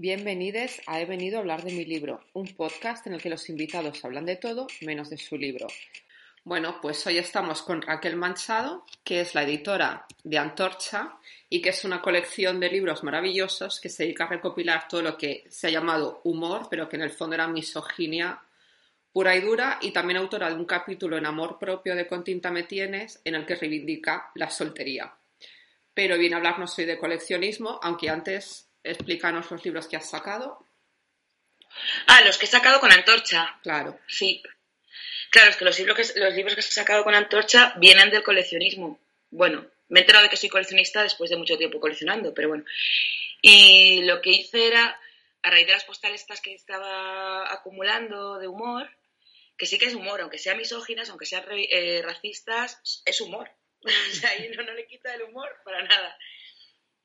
Bienvenidos a He venido a hablar de mi libro, un podcast en el que los invitados hablan de todo menos de su libro. Bueno, pues hoy estamos con Raquel Manchado, que es la editora de Antorcha y que es una colección de libros maravillosos que se dedica a recopilar todo lo que se ha llamado humor, pero que en el fondo era misoginia pura y dura, y también autora de un capítulo en Amor propio de Con tinta me tienes, en el que reivindica la soltería. Pero viene a hablarnos hoy de coleccionismo, aunque antes explícanos los libros que has sacado. Ah, los que he sacado con antorcha. Claro. Sí. Claro, es que los libros que, los libros que he sacado con antorcha vienen del coleccionismo. Bueno, me he enterado de que soy coleccionista después de mucho tiempo coleccionando, pero bueno. Y lo que hice era, a raíz de las postales estas que estaba acumulando de humor, que sí que es humor, aunque sea misóginas, aunque sean eh, racistas, es humor. o sea, ahí no, no le quita el humor para nada.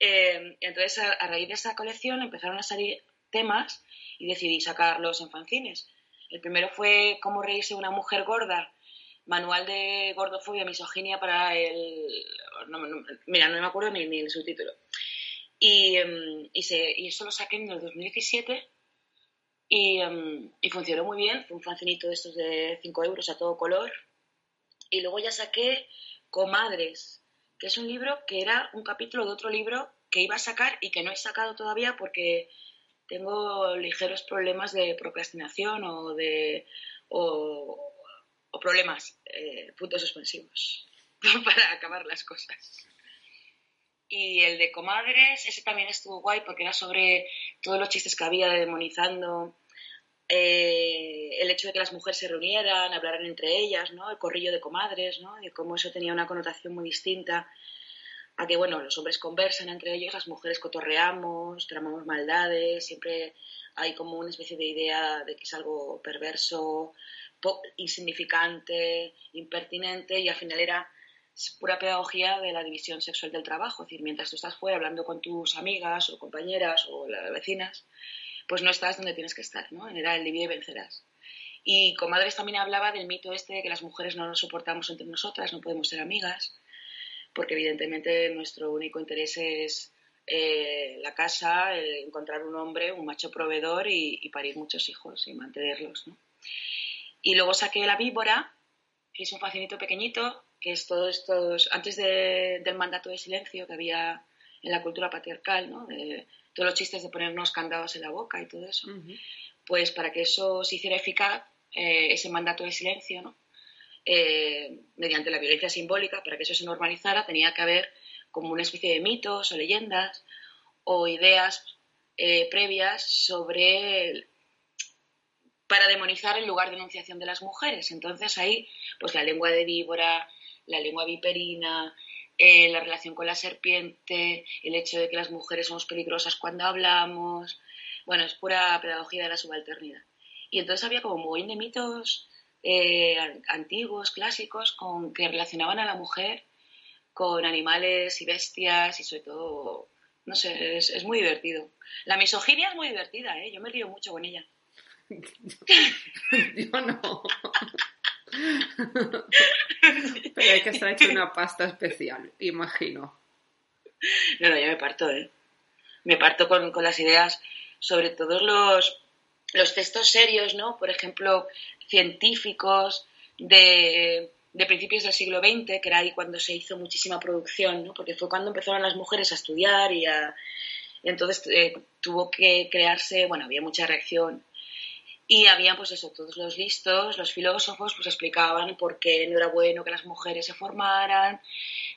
Eh, entonces, a, raíz de esa colección empezaron a salir temas y decidí sacarlos en fanzines. El primero fue Cómo reírse una mujer gorda, manual de gordofobia, misoginia para el... mira, no me acuerdo ni, el subtítulo. Y, em, y, eso lo saqué en el 2017 y, em, y, funcionó muy bien. Fue un fancinito de estos de 5 euros a todo color. Y luego ya saqué Comadres, que es un libro que era un capítulo de otro libro que iba a sacar y que no he sacado todavía porque tengo ligeros problemas de procrastinación o de o, problemas, eh, puntos suspensivos para acabar las cosas. Y el de comadres, ese también estuvo guay porque era sobre todos los chistes que había demonizando eh, el hecho de que las mujeres se reunieran, hablaran entre ellas, ¿no? El corrillo de comadres, ¿no? Y cómo eso tenía una connotación muy distinta a que, bueno, los hombres conversan entre ellos, las mujeres cotorreamos, tramamos maldades, siempre hay como una especie de idea de que es algo perverso, insignificante, impertinente, y al final era pura pedagogía de la división sexual del trabajo. Es decir, mientras tú estás fuera hablando con tus amigas o compañeras o las vecinas, pues no estás donde tienes que estar, ¿no? Era el divide y vencerás. Y Comadres también hablaba del mito este de que las mujeres no nos soportamos entre nosotras, no podemos ser amigas, porque evidentemente nuestro único interés es eh, la casa, encontrar un hombre, un macho proveedor y, parir muchos hijos y mantenerlos, ¿no? Y luego saqué La Víbora, que es un fascinito pequeñito, que es todos estos, antes del mandato de silencio que había en la cultura patriarcal, ¿no? Todos los chistes de ponernos candados en la boca y todo eso. Pues para que eso se hiciera eficaz, eh, ese mandato de silencio, ¿no? Eh, mediante la violencia simbólica, para que eso se normalizara, tenía que haber como una especie de mitos o leyendas o ideas eh, previas sobre para demonizar el lugar de enunciación de las mujeres. Entonces ahí, pues la lengua de víbora, la lengua viperina, eh, la relación con la serpiente, el hecho de que las mujeres somos peligrosas cuando hablamos. Bueno, es pura pedagogía de la subalternidad. Y entonces había como muy de mitos eh, antiguos, clásicos, con, que relacionaban a la mujer con animales y bestias y sobre todo, no sé, es, muy divertido. La misoginia es muy divertida, ¿eh? yo me río mucho con ella. yo no. Pero hay que estar hecho una pasta especial, imagino. No, no, yo me parto, ¿eh? Me parto con, con las ideas, sobre todos los, los textos serios, ¿no? Por ejemplo, científicos de, de, principios del siglo XX, que era ahí cuando se hizo muchísima producción, ¿no? Porque fue cuando empezaron las mujeres a estudiar y a... entonces eh, tuvo que crearse, bueno, había mucha reacción y había, pues eso, todos los listos, los filósofos, pues explicaban por qué no era bueno que las mujeres se formaran,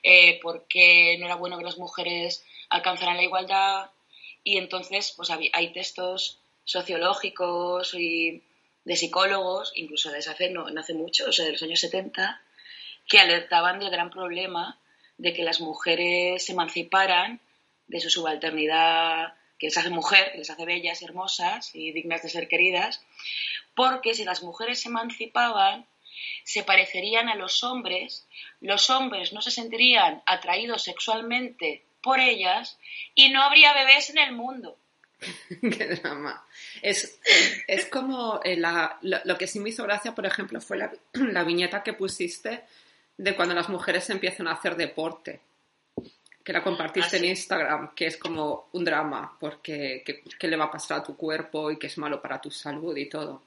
eh, por qué no era bueno que las mujeres alcanzaran la igualdad. Y entonces, pues hay textos sociológicos y de psicólogos, incluso desde hace, no, hace mucho, o sea, de los años 70, que alertaban del gran problema de que las mujeres se emanciparan de su subalternidad que les hace mujer, que les hace bellas hermosas y dignas de ser queridas, porque si las mujeres se emancipaban, se parecerían a los hombres, los hombres no se sentirían atraídos sexualmente por ellas y no habría bebés en el mundo. Qué drama. Es, como eh, lo, que sí me hizo gracia, por ejemplo, fue la, la viñeta que pusiste de cuando las mujeres empiezan a hacer deporte que la compartiste en Instagram, que es como un drama, porque qué le va a pasar a tu cuerpo y que es malo para tu salud y todo.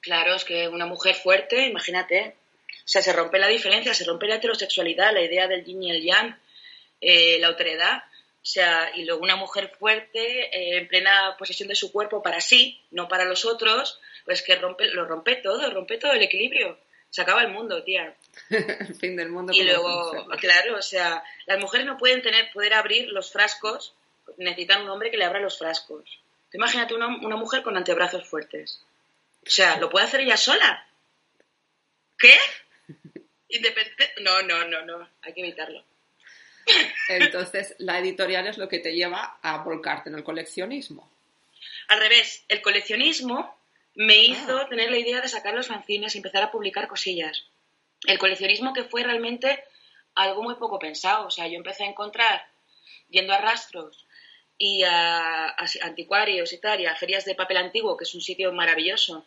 Claro, es que una mujer fuerte, imagínate, o sea, se rompe la diferencia, se rompe la heterosexualidad, la idea del yin y el yang, eh, la autoridad, o sea, y luego una mujer fuerte, eh, en plena posesión de su cuerpo para sí, no para los otros, pues que rompe, lo rompe todo, rompe todo el equilibrio. Se acaba el mundo, tía. el fin del mundo. Y luego, claro, o sea, las mujeres no pueden tener, poder abrir los frascos, necesitan un hombre que le abra los frascos. Imagínate una, una mujer con antebrazos fuertes. O sea, ¿lo puede hacer ella sola? ¿Qué? Independiente. No, no, no, no. Hay que evitarlo. Entonces, la editorial es lo que te lleva a volcarte en el coleccionismo. Al revés, el coleccionismo me hizo ah. tener la idea de sacar los fanzines y empezar a publicar cosillas. El coleccionismo que fue realmente algo muy poco pensado. O sea, yo empecé a encontrar, yendo a rastros y a, anticuarios y tal, y a ferias de papel antiguo, que es un sitio maravilloso,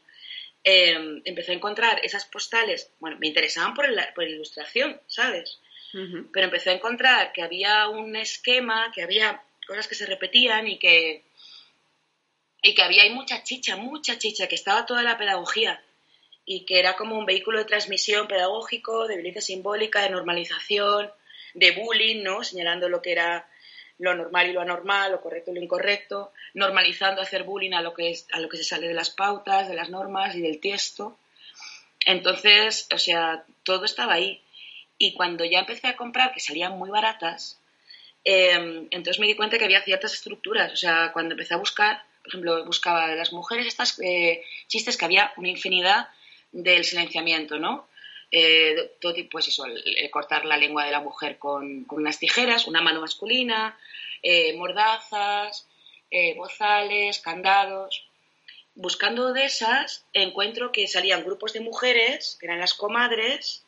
em, empecé a encontrar esas postales, bueno, me interesaban por, por la ilustración, ¿sabes? Pero empecé a encontrar que había un esquema, que había cosas que se repetían y que, y que había mucha chicha, mucha chicha, que estaba toda la pedagogía y que era como un vehículo de transmisión pedagógico, de violencia simbólica, de normalización, de bullying, ¿no? Señalando lo que era lo normal y lo anormal, lo correcto y lo incorrecto, normalizando hacer bullying a lo que es, a lo que se sale de las pautas, de las normas y del texto. Entonces, o sea, todo estaba ahí. Y cuando ya empecé a comprar, que salían muy baratas, em, entonces me di cuenta que había ciertas estructuras. O sea, cuando empecé a buscar, por ejemplo, buscaba las mujeres estas eh, chistes que había una infinidad del silenciamiento, ¿no? Eh, todo tipo, pues eso, cortar la lengua de la mujer con, unas tijeras, una mano masculina, eh, mordazas, bozales, candados. Buscando de esas, encuentro que salían grupos de mujeres, que eran las comadres,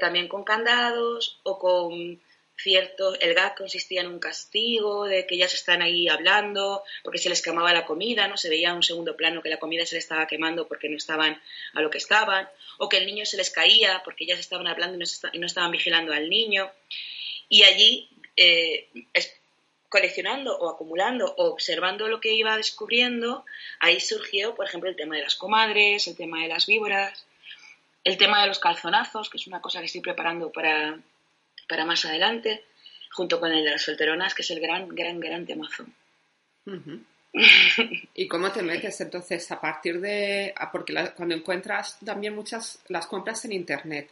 también con candados o con cierto, el gag consistía en un castigo, de que ellas están ahí hablando, porque se les quemaba la comida, ¿no? Se veía un segundo plano que la comida se les estaba quemando porque no estaban a lo que estaban, o que el niño se les caía porque ellas estaban hablando y no, estaban vigilando al niño. Y allí, eh, coleccionando o acumulando o observando lo que iba descubriendo, ahí surgió, por ejemplo, el tema de las comadres, el tema de las víboras, el tema de los calzonazos, que es una cosa que estoy preparando para, para más adelante, junto con el de las solteronas, que es el gran, gran, gran temazo. ¿Y cómo te metes entonces a partir de...? Ah, porque cuando encuentras también muchas, las compras en Internet.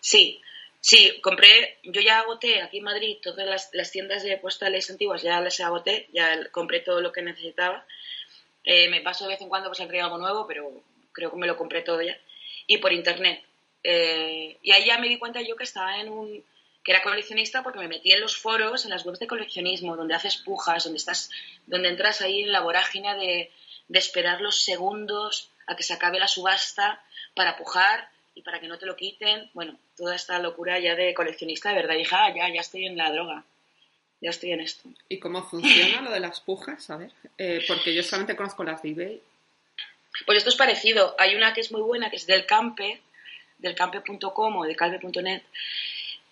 Sí, sí, compré, yo ya agoté aquí en Madrid todas las, las tiendas de postales antiguas, ya las agoté, ya compré todo lo que necesitaba. Eh, me paso de vez en cuando pues saldría algo nuevo, pero creo que me lo compré todo ya y por internet. Eh, y ahí ya me di cuenta yo que estaba en un que era coleccionista porque me metí en los foros, en las webs de coleccionismo, donde haces pujas, donde estás, donde entras ahí en la vorágine de, de esperar los segundos a que se acabe la subasta para pujar y para que no te lo quiten. Bueno, toda esta locura ya de coleccionista, de verdad. dije, ah, ya, ya estoy en la droga. Ya estoy en esto. ¿Y cómo funciona lo de las pujas? A ver, eh, porque yo solamente conozco las de eBay pues esto es parecido. Hay una que es muy buena, que es del Campe, del campe.com o de calve.net,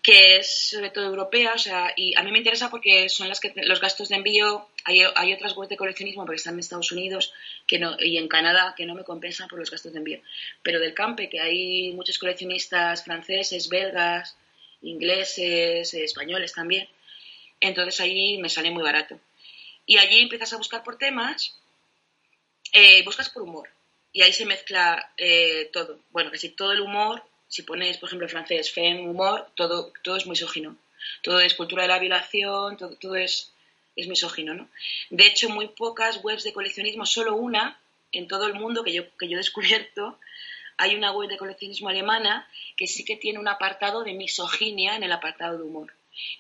que es sobre todo europea, o sea, y a mí me interesa porque son las que los gastos de envío, hay, otras webs de coleccionismo porque están en Estados Unidos que no, y en Canadá que no me compensan por los gastos de envío, pero del Campe, que hay muchos coleccionistas franceses, belgas, ingleses, españoles también, entonces ahí me sale muy barato. Y allí empiezas a buscar por temas, eh, buscas por humor, y ahí se mezcla eh, todo. Bueno, casi todo el humor, si pones, por ejemplo, francés, fem, humor, todo, todo es misógino. Todo es cultura de la violación, todo, todo es, es misógino, ¿no? De hecho, muy pocas webs de coleccionismo, solo una en todo el mundo que yo, que yo he descubierto, hay una web de coleccionismo alemana que sí que tiene un apartado de misoginia en el apartado de humor.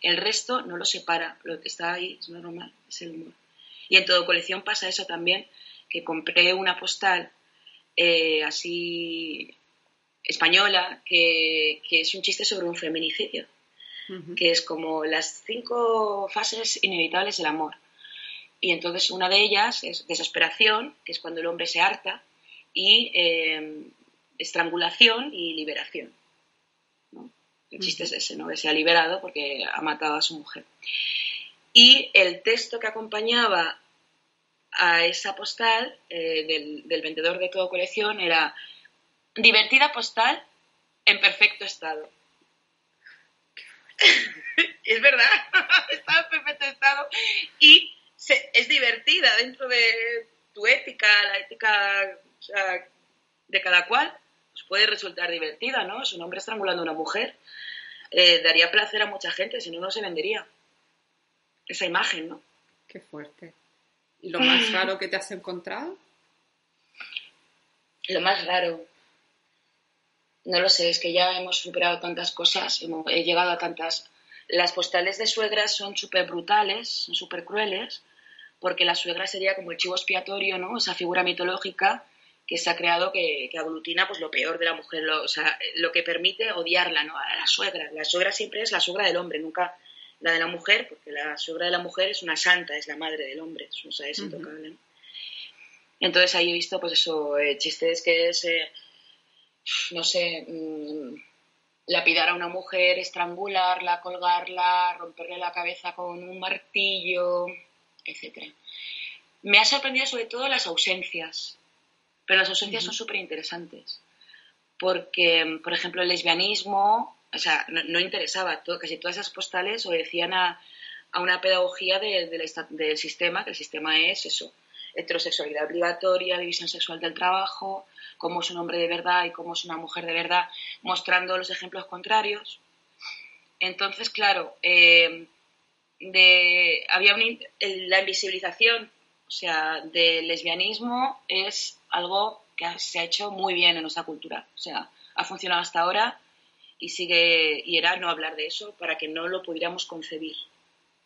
El resto no lo separa, lo que está ahí es normal, es el humor. Y en todo colección pasa eso también, que compré una postal eh, así española, que, es un chiste sobre un feminicidio, que es como las cinco fases inevitables del amor. Y entonces una de ellas es desesperación, que es cuando el hombre se harta, y eh, estrangulación y liberación. El chiste es ese, ¿no? Que se ha liberado porque ha matado a su mujer. Y el texto que acompañaba a esa postal eh, del, del, vendedor de todo colección era divertida postal en perfecto estado. es verdad, está en perfecto estado y es divertida dentro de tu ética, la ética de cada cual, pues puede resultar divertida, ¿no? Es un hombre estrangulando a una mujer. Eh, daría placer a mucha gente, si no, no se vendería. Esa imagen, ¿no? Qué fuerte. ¿Y lo más raro que te has encontrado? Lo más raro. No lo sé, es que ya hemos superado tantas cosas, he llegado a tantas... Las postales de suegras son súper brutales, son súper crueles, porque la suegra sería como el chivo expiatorio, ¿no? Esa figura mitológica que se ha creado que, aglutina pues lo peor de la mujer, lo, o sea, lo que permite odiarla, ¿no? A la suegra. La suegra siempre es la suegra del hombre, nunca la de la mujer, porque la suegra de la mujer es una santa, es la madre del hombre, o sea, es intocable, ¿no? Entonces ahí he visto, pues eso, eh, chistes que es, eh, no sé, mmm, lapidar a una mujer, estrangularla, colgarla, romperle la cabeza con un martillo, etc. Me ha sorprendido sobre todo las ausencias, pero las ausencias son súper interesantes, porque, por ejemplo, el lesbianismo, o sea, no, interesaba, casi todas esas postales obedecían a, a una pedagogía del sistema, que el sistema es eso, heterosexualidad obligatoria, división sexual del trabajo, cómo es un hombre de verdad y cómo es una mujer de verdad, mostrando los ejemplos contrarios. Entonces, claro, eh, de, había la invisibilización, o sea, del lesbianismo es algo que se ha hecho muy bien en nuestra cultura. O sea, ha funcionado hasta ahora y sigue, y era no hablar de eso para que no lo pudiéramos concebir.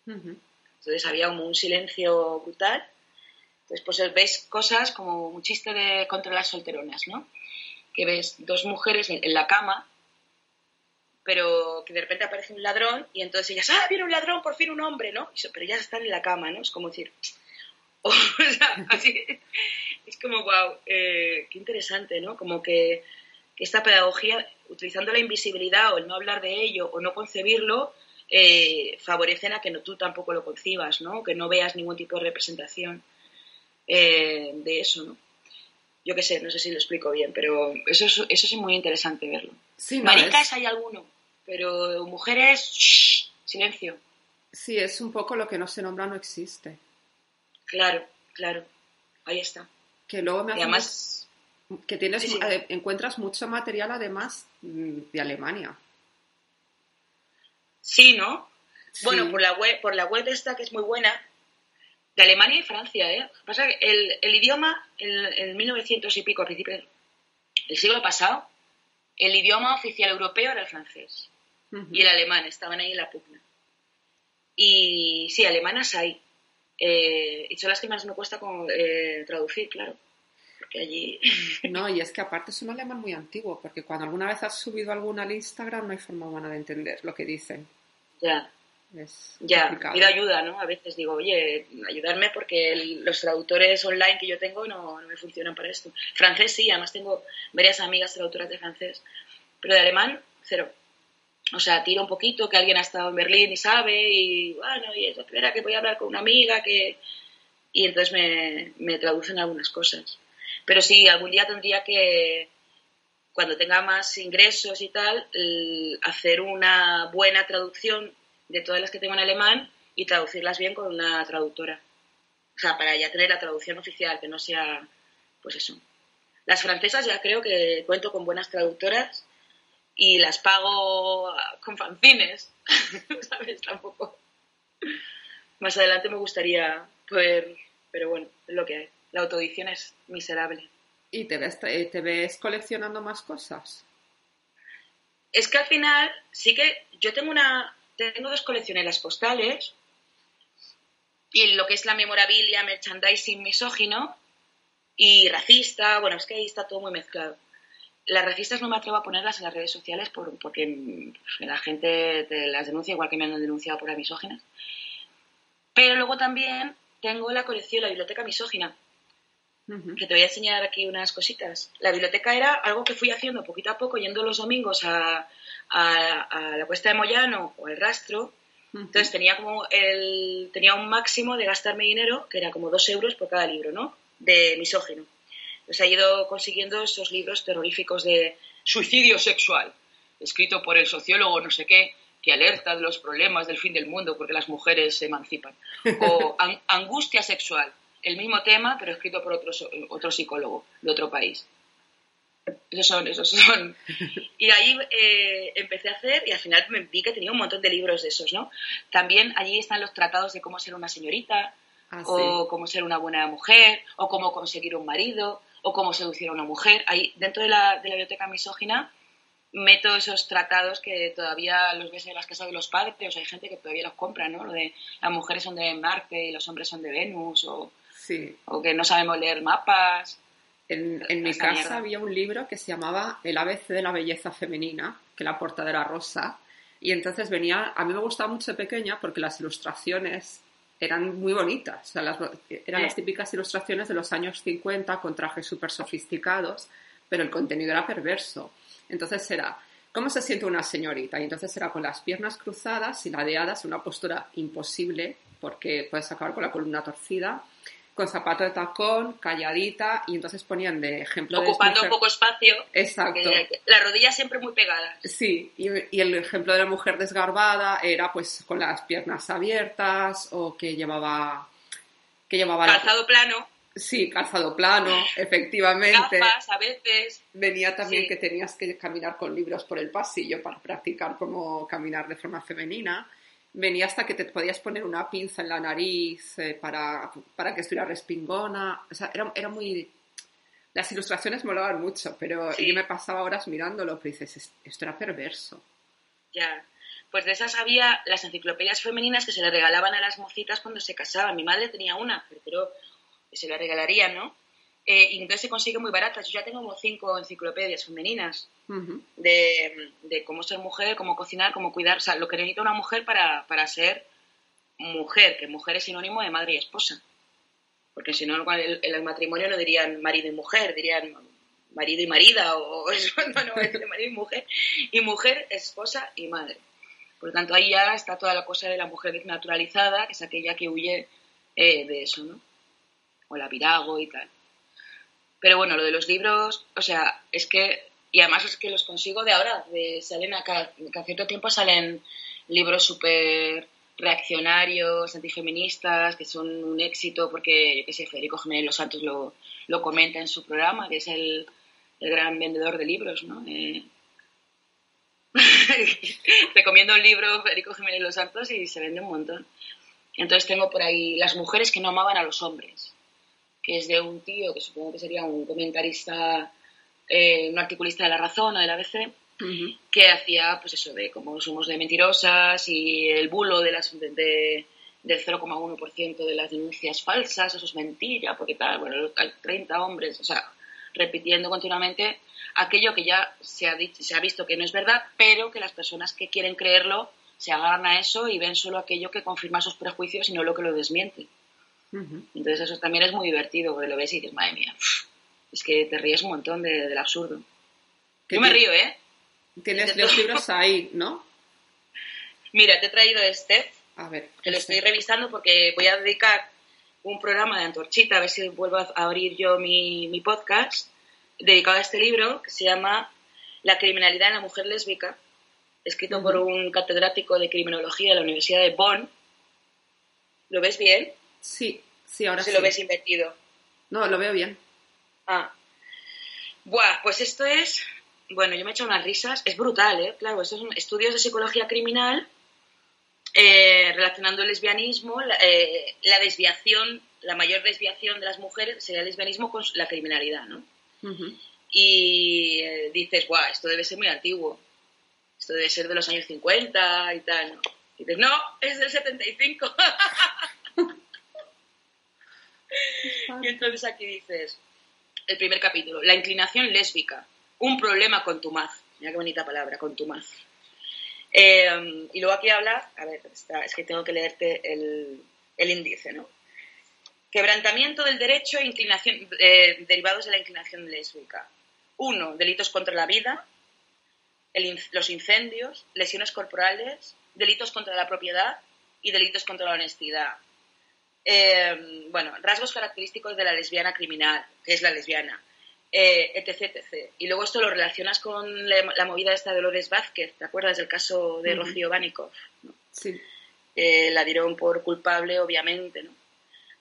Entonces había como un silencio brutal. Entonces, pues ves cosas como un chiste de contra las solteronas, ¿no? Que ves dos mujeres en la cama pero que de repente aparece un ladrón y entonces ellas, ah, viene un ladrón, por fin un hombre, ¿no? Pero ellas están en la cama, ¿no? Es como decir, o sea, así, es como, wow, eh, qué interesante, ¿no? Como que, esta pedagogía, utilizando la invisibilidad o el no hablar de ello o no concebirlo, eh, favorecen a que no, tú tampoco lo concibas, ¿no? Que no veas ningún tipo de representación eh, de eso, ¿no? Yo qué sé, no sé si lo explico bien, pero eso es, eso es muy interesante verlo. Maricas hay alguno, pero mujeres, silencio. Sí, es un poco lo que no se nombra no existe. Claro, claro. Ahí está. Que luego me además que tienes eh, encuentras mucho material además mm, de Alemania. Sí, ¿no? Bueno, por la web, por la web esta que es muy buena, de Alemania y Francia, ¿eh? Pasa que el, el idioma, en, en 1900 y pico, a principios del siglo pasado, el idioma oficial europeo era el francés y el alemán, estaban ahí en la pugna. Y sí, alemanas hay. Eh, y son las que más me cuesta eh, traducir, claro. Porque allí. No, y es que aparte es un alemán muy antiguo, porque cuando alguna vez has subido alguna al Instagram no hay forma humana de entender lo que dicen. Ya. Es ya, pido ayuda, ¿no? A veces digo, oye, ayudarme porque los traductores online que yo tengo no, no, me funcionan para esto. Francés sí, además tengo varias amigas traductoras de francés, pero de alemán, cero. O sea, tiro un poquito, que alguien ha estado en Berlín y sabe, y bueno, y espera que voy a hablar con una amiga que... Y entonces me, me traducen algunas cosas. Pero sí, algún día tendría que, cuando tenga más ingresos y tal, hacer una buena traducción de todas las que tengo en alemán y traducirlas bien con una traductora. O sea, para ya tener la traducción oficial, que no sea, pues eso. Las francesas ya creo que cuento con buenas traductoras y las pago con fanzines, ¿sabes? Tampoco. Más adelante me gustaría poder, pero bueno, es lo que hay. La autoedición es miserable. ¿Y te ves, te ves coleccionando más cosas? Es que al final sí que yo tengo una, tengo dos colecciones, las postales. Y lo que es la memorabilia, merchandising misógino y racista, bueno, es que ahí está todo muy mezclado. Las racistas no me atrevo a ponerlas en las redes sociales por, porque la gente te las denuncia, igual que me han denunciado por las misóginas. Pero luego también tengo la colección, la biblioteca misógina, que te voy a enseñar aquí unas cositas. La biblioteca era algo que fui haciendo poquito a poco, yendo los domingos a, la cuesta de Moyano o el rastro. Entonces tenía como el, tenía un máximo de gastarme dinero, que era como dos euros por cada libro, ¿no? De misógino. Entonces he ido consiguiendo esos libros terroríficos de suicidio sexual, escrito por el sociólogo no sé qué, que alerta de los problemas del fin del mundo porque las mujeres se emancipan. O angustia sexual, el mismo tema, pero escrito por otro, otro psicólogo de otro país. Esos son, esos son. Y ahí eh, empecé a hacer y al final me vi que tenía un montón de libros de esos, ¿no? También allí están los tratados de cómo ser una señorita, ah, o cómo ser una buena mujer, o cómo conseguir un marido, o cómo seducir a una mujer. Ahí, dentro de la, de la biblioteca misógina, meto esos tratados que todavía los ves en las casas de los padres, o sea, hay gente que todavía los compra, ¿no? Lo de las mujeres son de Marte y los hombres son de Venus, o Sí. O que no sabemos leer mapas. En, en mi casa había un libro que se llamaba El ABC de la belleza femenina, que la portada era rosa. Y entonces venía, a mí me gustaba mucho de pequeña porque las ilustraciones eran muy bonitas. O sea, las, eran las típicas ilustraciones de los años 50 con trajes súper sofisticados, pero el contenido era perverso. Entonces era, ¿cómo se siente una señorita? Y entonces era con las piernas cruzadas y ladeadas, una postura imposible porque puedes acabar con la columna torcida con zapato de tacón, calladita, y entonces ponían de ejemplo Ocupando de poco espacio. Exacto. La rodilla siempre muy pegada. Sí, y, el ejemplo de la mujer desgarbada era pues con las piernas abiertas o que llevaba... Que llevaba calzado plano. Sí, calzado plano, efectivamente. Gafas, a veces. Venía también que tenías que caminar con libros por el pasillo para practicar cómo caminar de forma femenina venía hasta que te podías poner una pinza en la nariz eh, para, para, que estuviera respingona. O sea, era, era, muy... Las ilustraciones molaban mucho, pero yo me pasaba horas mirándolo, pero dices, esto era perverso. Ya. Pues de esas había las enciclopedias femeninas que se le regalaban a las mocitas cuando se casaban. Mi madre tenía una, pero se la regalaría, ¿no? Eh, y entonces se consigue muy baratas. Yo ya tengo como cinco enciclopedias femeninas de, cómo ser mujer, cómo cocinar, cómo cuidar, o sea, lo que necesita una mujer para, para ser mujer, que mujer es sinónimo de madre y esposa. Porque si no, en el, matrimonio no dirían marido y mujer, dirían marido y marida, o, eso, no, no, es marido y mujer. Y mujer, esposa y madre. Por lo tanto, ahí ya está toda la cosa de la mujer naturalizada, que es aquella que huye eh, de eso, ¿no? O la virago y tal. Pero bueno, lo de los libros, o sea, es que, y además es que los consigo de ahora, de, salen a cada, cierto tiempo salen libros súper reaccionarios, antifeministas, que son un éxito porque, yo qué sé, Federico Jiménez Los Santos lo, lo comenta en su programa, que es el, el gran vendedor de libros, ¿no? Eh, recomiendo un libro Federico Jiménez Los Santos y se vende un montón. Entonces tengo por ahí las mujeres que no amaban a los hombres que es de un tío que supongo que sería un comentarista, eh, un articulista de La Razón o de la ABC, que hacía, pues eso, de cómo somos de mentirosas y el bulo de las, de, del 0,1% de las denuncias falsas, eso es mentira, porque tal, bueno, hay 30 hombres, o sea, repitiendo continuamente aquello que ya se ha, dicho, se ha visto que no es verdad, pero que las personas que quieren creerlo se agarran a eso y ven solo aquello que confirma sus prejuicios y no lo que lo desmiente. Entonces eso también es muy divertido, porque lo ves y dices, madre mía, es que te ríes un montón del absurdo. Yo me río, ¿eh? Tienes los libros ahí, ¿no? Mira, te he traído este, a ver, que lo estoy revisando porque voy a dedicar un programa de Antorchita, a ver si vuelvo a abrir yo mi, mi podcast, dedicado a este libro, que se llama La criminalidad en la mujer lésbica, escrito por un catedrático de criminología de la Universidad de Bonn. ¿Lo ves bien? Sí, sí, ahora sí. lo ves invertido. No, lo veo bien. Ah. Buah, pues esto es. Bueno, yo me he hecho unas risas. Es brutal, ¿eh? Claro, estos son estudios de psicología criminal eh, relacionando el lesbianismo, eh, la, desviación, la mayor desviación de las mujeres sería el lesbianismo con la criminalidad, ¿no? Y eh, dices, guau, esto debe ser muy antiguo. Esto debe ser de los años 50 y tal, ¿no? Y dices, no, es del 75. y entonces aquí dices, el primer capítulo, la inclinación lésbica, un problema con tu maz. Mira qué bonita palabra, con tu maz. Eh, y luego aquí habla, a ver, es que tengo que leerte el, índice, ¿no? Quebrantamiento del derecho e inclinación, eh, derivados de la inclinación lésbica. Uno, delitos contra la vida, los incendios, lesiones corporales, delitos contra la propiedad y delitos contra la honestidad. Eh, bueno, rasgos característicos de la lesbiana criminal, que es la lesbiana, eh, etc, etc. Y luego esto lo relacionas con la, movida esta de Dolores Vázquez, ¿te acuerdas del caso de Rocío Bánikov? Sí. Eh, la dieron por culpable, obviamente, ¿no?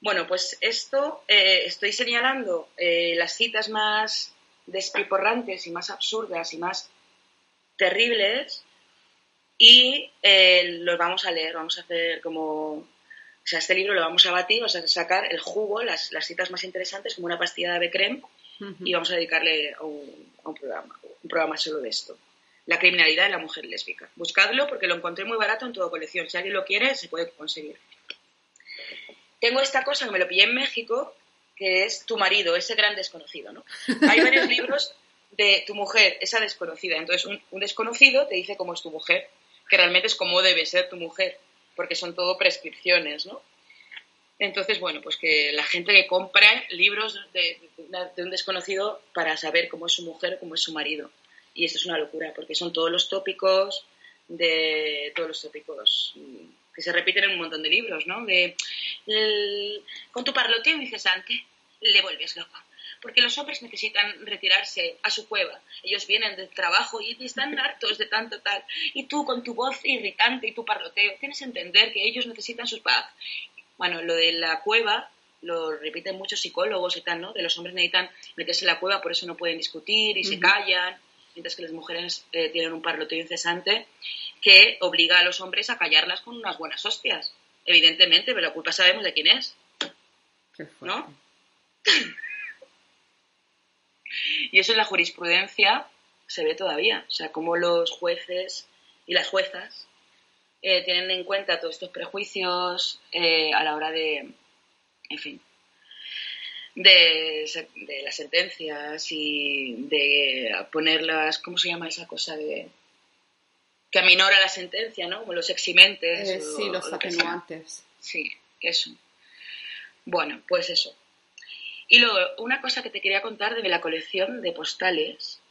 Bueno, pues esto estoy señalando las citas más despiporrantes y más absurdas y más terribles y los vamos a leer, vamos a hacer como o sea, este libro lo vamos a batir, vamos a sacar el jugo, las, citas más interesantes, como una pastilla de creme, y vamos a dedicarle a un, programa, un programa solo de esto. La criminalidad de la mujer lésbica. Buscadlo porque lo encontré muy barato en toda colección. Si alguien lo quiere, se puede conseguir. Tengo esta cosa que me lo pillé en México, que es tu marido, ese gran desconocido, ¿no? Hay varios libros de tu mujer, esa desconocida. Entonces, un, un desconocido te dice cómo es tu mujer, que realmente es cómo debe ser tu mujer porque son todo prescripciones, ¿no? Entonces, bueno, pues que la gente que compra libros de, un desconocido para saber cómo es su mujer, cómo es su marido. Y esto es una locura, porque son todos los tópicos de todos los tópicos que se repiten en un montón de libros, ¿no? De con tu parloteo incesante le vuelves loco porque los hombres necesitan retirarse a su cueva. Ellos vienen del trabajo y están hartos de tanto tal. Y tú, con tu voz irritante y tu parloteo, tienes que entender que ellos necesitan su paz. Bueno, lo de la cueva lo repiten muchos psicólogos y tal, ¿no? De los hombres necesitan meterse en la cueva, por eso no pueden discutir y se callan, mientras que las mujeres eh, tienen un parloteo incesante que obliga a los hombres a callarlas con unas buenas hostias. Evidentemente, pero la culpa sabemos de quién es. ¿No? Y eso en la jurisprudencia se ve todavía. O sea, cómo los jueces y las juezas eh, tienen en cuenta todos estos prejuicios eh, a la hora de, en fin, de, las sentencias y de ponerlas, ¿cómo se llama esa cosa de que aminora la sentencia, ¿no? Como los eximentes. Eh, sí, los atenuantes. Sí, eso. Bueno, pues eso. Y luego, una cosa que te quería contar de la colección de postales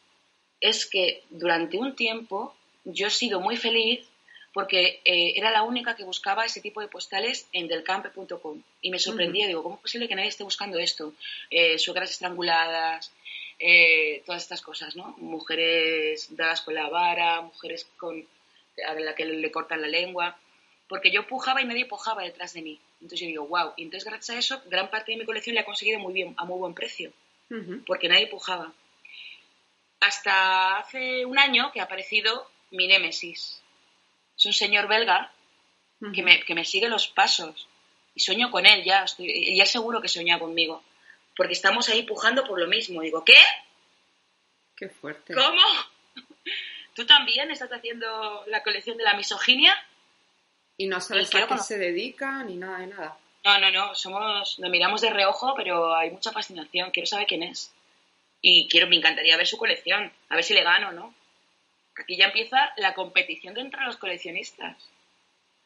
es que durante un tiempo yo he sido muy feliz porque eh, era la única que buscaba ese tipo de postales en delcampe.com. Y me sorprendía, digo, ¿cómo es posible que nadie esté buscando esto? Eh, suegras estranguladas, eh, todas estas cosas, ¿no? Mujeres dadas con la vara, mujeres con, a la que le cortan la lengua. Porque yo pujaba y nadie pujaba detrás de mí. Entonces yo digo, wow. Y entonces gracias a eso, gran parte de mi colección la he conseguido muy bien, a muy buen precio, porque nadie pujaba. Hasta hace un año que ha aparecido mi némesis. Es un señor belga que, me, que, me, sigue los pasos. Y sueño con él ya, estoy, ya seguro que sueña conmigo. Porque estamos ahí pujando por lo mismo. Digo, ¿qué? Qué fuerte. ¿Cómo? ¿Tú también estás haciendo la colección de la misoginia? Y no sabes a qué se dedica ni nada de nada. No, no, no, somos, nos miramos de reojo, pero hay mucha fascinación, quiero saber quién es. Y quiero, me encantaría ver su colección, a ver si le gano, ¿no? Aquí ya empieza la competición entre los coleccionistas.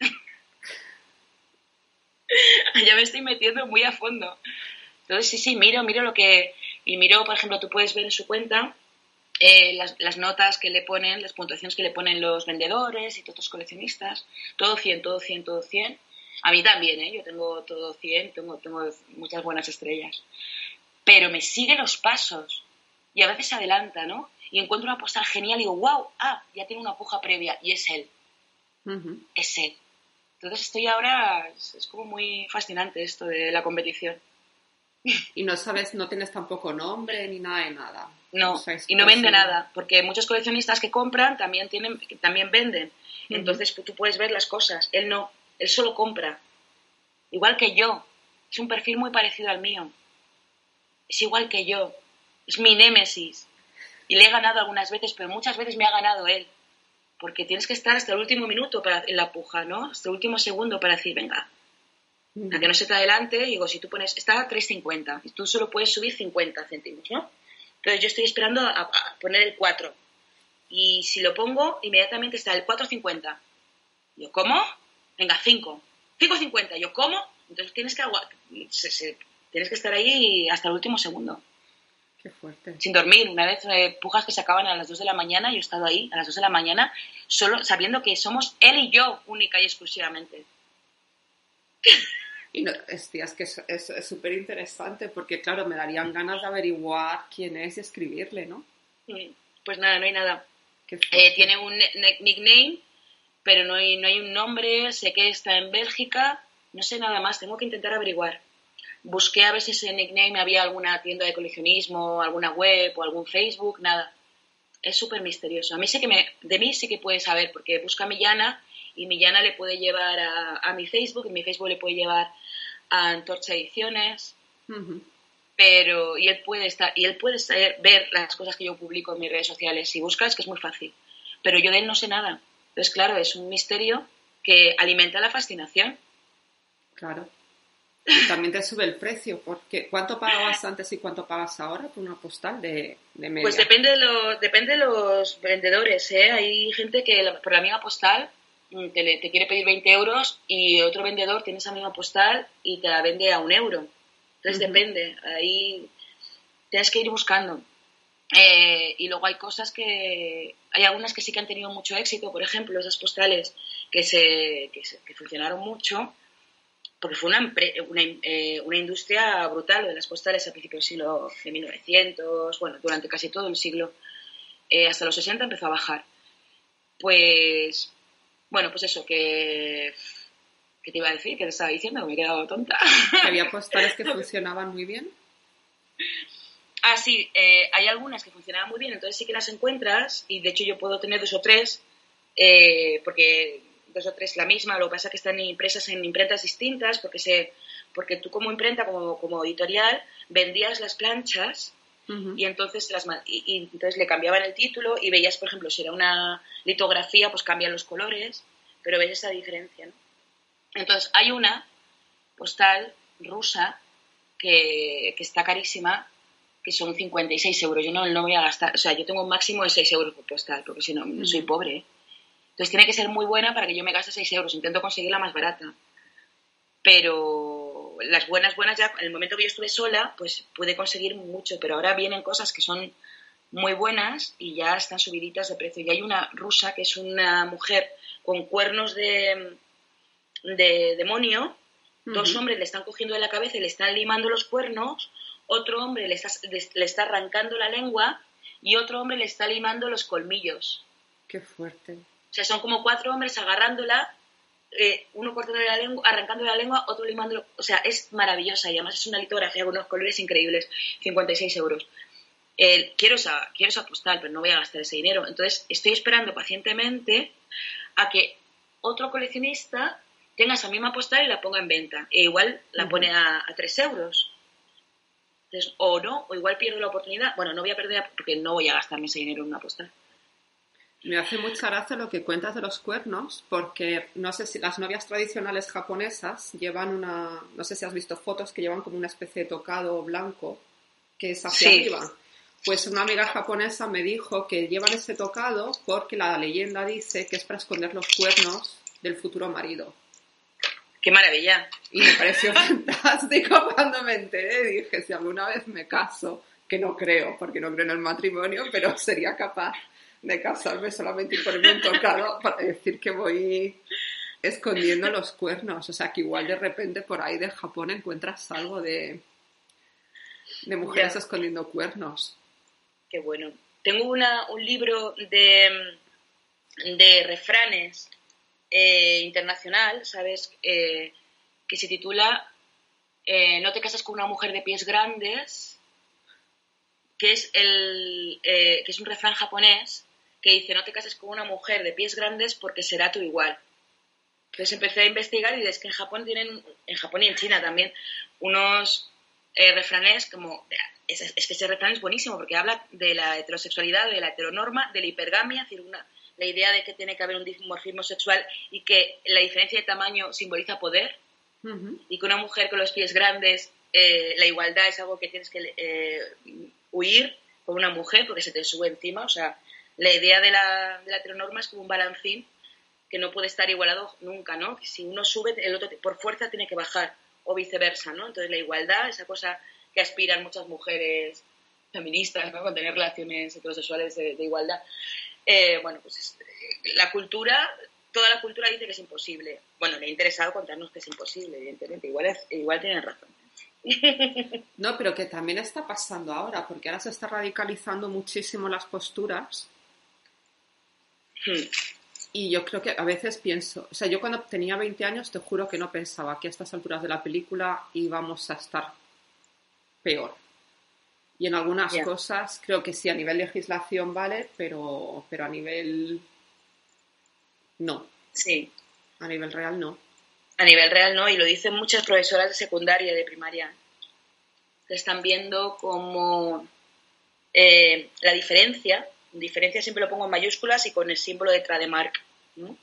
ya me estoy metiendo muy a fondo. Entonces, sí, sí, miro, miro lo que... Y miro, por ejemplo, tú puedes ver en su cuenta eh, las, notas que le ponen, las puntuaciones que le ponen los vendedores y todos los coleccionistas, todo 100, todo 100, todo 100. A mí también, ¿eh? yo tengo todo 100, tengo, tengo muchas buenas estrellas. Pero me sigue los pasos y a veces se adelanta, ¿no? Y encuentro una postal genial y digo, wow, ah, ya tiene una puja previa y es él. Es él. Entonces estoy ahora, es como muy fascinante esto de la competición. Y no sabes, no tienes tampoco nombre ni nada de nada. No, y no vende nada, porque muchos coleccionistas que compran también, tienen, también venden. Entonces tú puedes ver las cosas. Él no, él solo compra. Igual que yo. Es un perfil muy parecido al mío. Es igual que yo. Es mi némesis. Y le he ganado algunas veces, pero muchas veces me ha ganado él. Porque tienes que estar hasta el último minuto para, en la puja, ¿no? Hasta el último segundo para decir, venga, a que no se te adelante. digo, si tú pones, está a 3,50 y tú solo puedes subir 50 céntimos, ¿no? Entonces yo estoy esperando a, poner el 4. Y si lo pongo, inmediatamente está el 4.50. Yo, ¿cómo? Venga, 5. 5.50. Yo, ¿cómo? Entonces tienes que, tienes que estar ahí hasta el último segundo. Qué fuerte. Sin dormir. Una vez eh, pujas que se acaban a las 2 de la mañana, yo he estado ahí a las 2 de la mañana, solo sabiendo que somos él y yo, única y exclusivamente. Y no, es, que es súper interesante porque, claro, me darían ganas de averiguar quién es y escribirle, ¿no? Mm, pues nada, no hay nada. Eh, tiene un nickname, pero no hay, no hay un nombre, sé que está en Bélgica, no sé nada más, tengo que intentar averiguar. Busqué a ver si ese nickname había alguna tienda de coleccionismo, alguna web o algún Facebook, nada. Es súper misterioso. A mí sí que me, de mí sí que puede saber, porque busca a Millana y Millana le puede llevar a, mi Facebook y mi Facebook le puede llevar a Antorcha Ediciones. Pero, y él puede estar, y él puede ver las cosas que yo publico en mis redes sociales. Si buscas, que es muy fácil. Pero yo de él no sé nada. Entonces, claro, es un misterio que alimenta la fascinación. Claro. Y también te sube el precio, porque ¿cuánto pagabas antes y cuánto pagas ahora por una postal de, de media? Pues depende de, lo, depende de los vendedores, ¿eh? Hay gente que por la misma postal te, te, quiere pedir 20 euros y otro vendedor tiene esa misma postal y te la vende a un euro. Entonces depende, ahí tienes que ir buscando. Eh, y luego hay cosas que, hay algunas que sí que han tenido mucho éxito, por ejemplo, esas postales que, se, que, que funcionaron mucho, porque fue una, una, eh, una, industria brutal de las postales a principios del siglo de 1900, bueno, durante casi todo el siglo, eh, hasta los 60 empezó a bajar. Pues, bueno, pues eso, que... ¿Qué te iba a decir? ¿Qué te estaba diciendo? Me he quedado tonta. ¿Había postales que funcionaban muy bien? Ah, sí, eh, hay algunas que funcionaban muy bien, entonces sí que las encuentras y de hecho yo puedo tener dos o tres, porque dos o tres la misma, lo que pasa es que están impresas en imprentas distintas, porque, se, porque tú como imprenta, como, como editorial, vendías las planchas y, entonces las, y, entonces le cambiaban el título y veías, por ejemplo, si era una litografía, pues cambian los colores, pero ves esa diferencia. ¿no? Entonces hay una postal rusa que, que está carísima, que son 56 euros. Yo no, no voy a gastar, o sea, yo tengo un máximo de 6 euros por postal, porque si no, soy pobre. ¿eh? Entonces tiene que ser muy buena para que yo me gaste 6 euros. Intento conseguirla más barata. Pero las buenas, buenas ya, en el momento que yo estuve sola, pues pude conseguir mucho. Pero ahora vienen cosas que son muy buenas y ya están subiditas de precio. Y hay una rusa que es una mujer con cuernos de, de demonio. Dos hombres le están cogiendo de la cabeza y le están limando los cuernos. Otro hombre le está, le está arrancando la lengua y otro hombre le está limando los colmillos. Qué fuerte. O sea, son como cuatro hombres agarrándola, eh, uno cortándole la lengua, arrancándole la lengua, otro limándolo. O sea, es maravillosa y además es una litografía con unos colores increíbles, 56 euros. quiero, esa, quiero esa postal, pero no voy a gastar ese dinero. Entonces, estoy esperando pacientemente a que otro coleccionista tenga esa misma postal y la ponga en venta. E igual la pone a, a 3 euros. Entonces, o no, o igual pierdo la oportunidad. Bueno, no voy a perder porque no voy a gastarme ese dinero en una postal. Me hace mucha gracia lo que cuentas de los cuernos, porque no sé si las novias tradicionales japonesas llevan una, no sé si has visto fotos que llevan como una especie de tocado blanco que es hacia arriba. Pues una amiga japonesa me dijo que llevan ese tocado porque la leyenda dice que es para esconder los cuernos del futuro marido. ¡Qué maravilla! Y me pareció fantástico cuando me enteré. Dije, si alguna vez me caso, que no creo, porque no creo en el matrimonio, pero sería capaz de casarme solamente por ponerme un tocado para decir que voy escondiendo los cuernos. O sea, que igual de repente por ahí de Japón encuentras algo de, de mujeres escondiendo cuernos. Qué bueno. Tengo una, un libro de, de refranes eh, internacional, ¿sabes? Eh, que se titula eh, No te casas con una mujer de pies grandes, que es, el, que es un refrán japonés que dice, no te cases con una mujer de pies grandes porque será tu igual. Entonces empecé a investigar y es que en Japón tienen, en Japón y en China también, unos eh, refranes como, es, que ese refrán es buenísimo porque habla de la heterosexualidad, de la heteronorma, de la hipergamia, es decir, una, la idea de que tiene que haber un dimorfismo sexual y que la diferencia de tamaño simboliza poder y que una mujer con los pies grandes, eh, la igualdad es algo que tienes que eh, huir con una mujer porque se te sube encima, o sea, la idea de la, de la heteronorma es como un balancín que no puede estar igualado nunca, ¿no? si uno sube, el otro por fuerza tiene que bajar. o viceversa, ¿no? Entonces la igualdad, esa cosa que aspiran muchas mujeres feministas, ¿no? Tener relaciones heterosexuales de, igualdad. Eh, bueno, pues eh, la cultura, toda la cultura dice que es imposible. Bueno, le ha interesado contarnos que es imposible, evidentemente. Igual, igual tienen razón. No, pero que también está pasando ahora, porque ahora se está radicalizando muchísimo las posturas. Hmm. Y yo creo que a veces pienso, o sea, yo cuando tenía 20 años te juro que no pensaba que a estas alturas de la película íbamos a estar peor. Y en algunas cosas creo que sí, a nivel legislación vale, pero, pero a nivel no. Sí. A nivel real no. A nivel real no, y lo dicen muchas profesoras de secundaria y de primaria, que están viendo como eh, la diferencia, diferencia siempre lo pongo en mayúsculas y con el símbolo de Trademark, ¿no?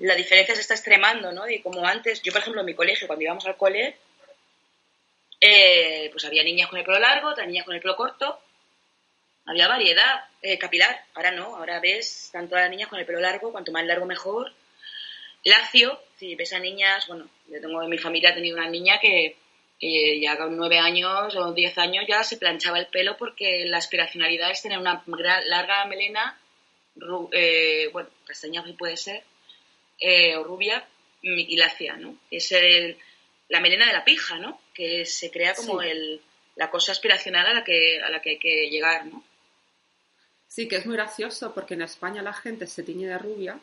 La diferencia se está extremando, ¿no? Y como antes, yo por ejemplo en mi colegio, cuando íbamos al cole, eh, pues había niñas con el pelo largo, otras niñas con el pelo corto, había variedad eh, capilar, ahora no, ahora ves tanto a las niñas con el pelo largo, cuanto más largo mejor, lacio, si ves a niñas, bueno, yo tengo en mi familia he tenido una niña que, ya con nueve años o diez años ya se planchaba el pelo porque la aspiracionalidad es tener una larga melena, eh, bueno, castaña puede ser, o rubia y lacia, ¿no? Es el, la melena de la pija, ¿no? Que se crea como el, la cosa aspiracional a la, que, a la que hay que llegar, ¿no? Sí, que es muy gracioso porque en España la gente se tiñe de rubia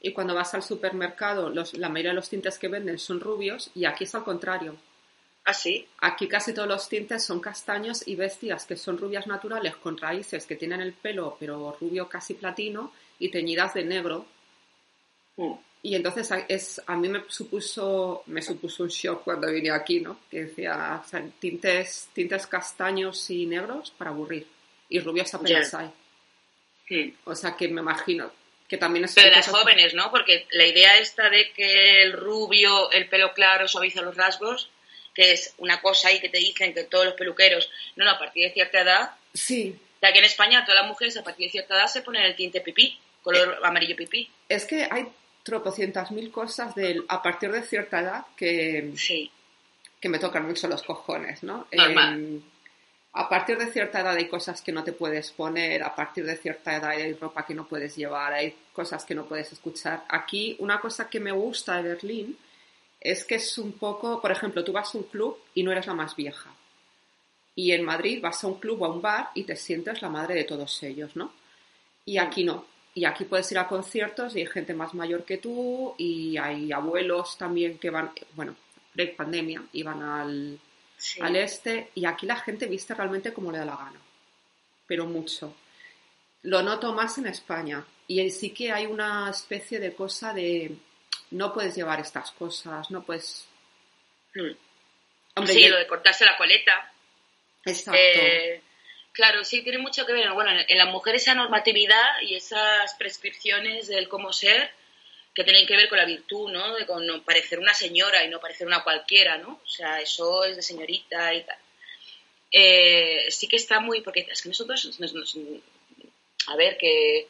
y cuando vas al supermercado los, la mayoría de los tintes que venden son rubios y aquí es al contrario. ¿Ah, sí? Aquí casi todos los tintes son castaños y vestidas que son rubias naturales con raíces que tienen el pelo pero rubio casi platino y teñidas de negro. Mm. Y entonces es, a mí me supuso, me supuso un shock cuando vine aquí, ¿no? Que decía, tintes, tintes castaños y negros para aburrir. Y rubios apenas hay. Hmm. O sea que me imagino que también es... Pero de las jóvenes, ¿no? Porque la idea esta de que el rubio, el pelo claro suaviza los rasgos, que es una cosa ahí que te dicen que todos los peluqueros, no, no, a partir de cierta edad... Sí. Ya que en España todas las mujeres a partir de cierta edad se ponen el tinte pipí, color eh, amarillo pipí. Es que hay tropocientas mil cosas del, a partir de cierta edad que, que me tocan mucho los cojones, ¿no? a partir de cierta edad hay cosas que no te puedes poner, a partir de cierta edad hay ropa que no puedes llevar, hay cosas que no puedes escuchar. Aquí una cosa que me gusta de Berlín es que es un poco, por ejemplo, tú vas a un club y no eres la más vieja. Y en Madrid vas a un club o a un bar y te sientes la madre de todos ellos, ¿no? Y aquí no. Y aquí puedes ir a conciertos y hay gente más mayor que tú y hay abuelos también que van, bueno, pre-pandemia, iban al, al este y aquí la gente viste realmente como le da la gana, pero mucho. Lo noto más en España y sí que hay una especie de cosa de no puedes llevar estas cosas, no puedes... Hmm. sí, lo de cortarse la coleta. Exacto. Eh, Claro, sí, tiene mucho que ver. Bueno, en la mujer esa normatividad y esas prescripciones del cómo ser que tienen que ver con la virtud, ¿no? De con parecer una señora y no parecer una cualquiera, ¿no? O sea, eso es de señorita y tal. Eh, sí que está muy... Porque es que nosotros... a ver, que,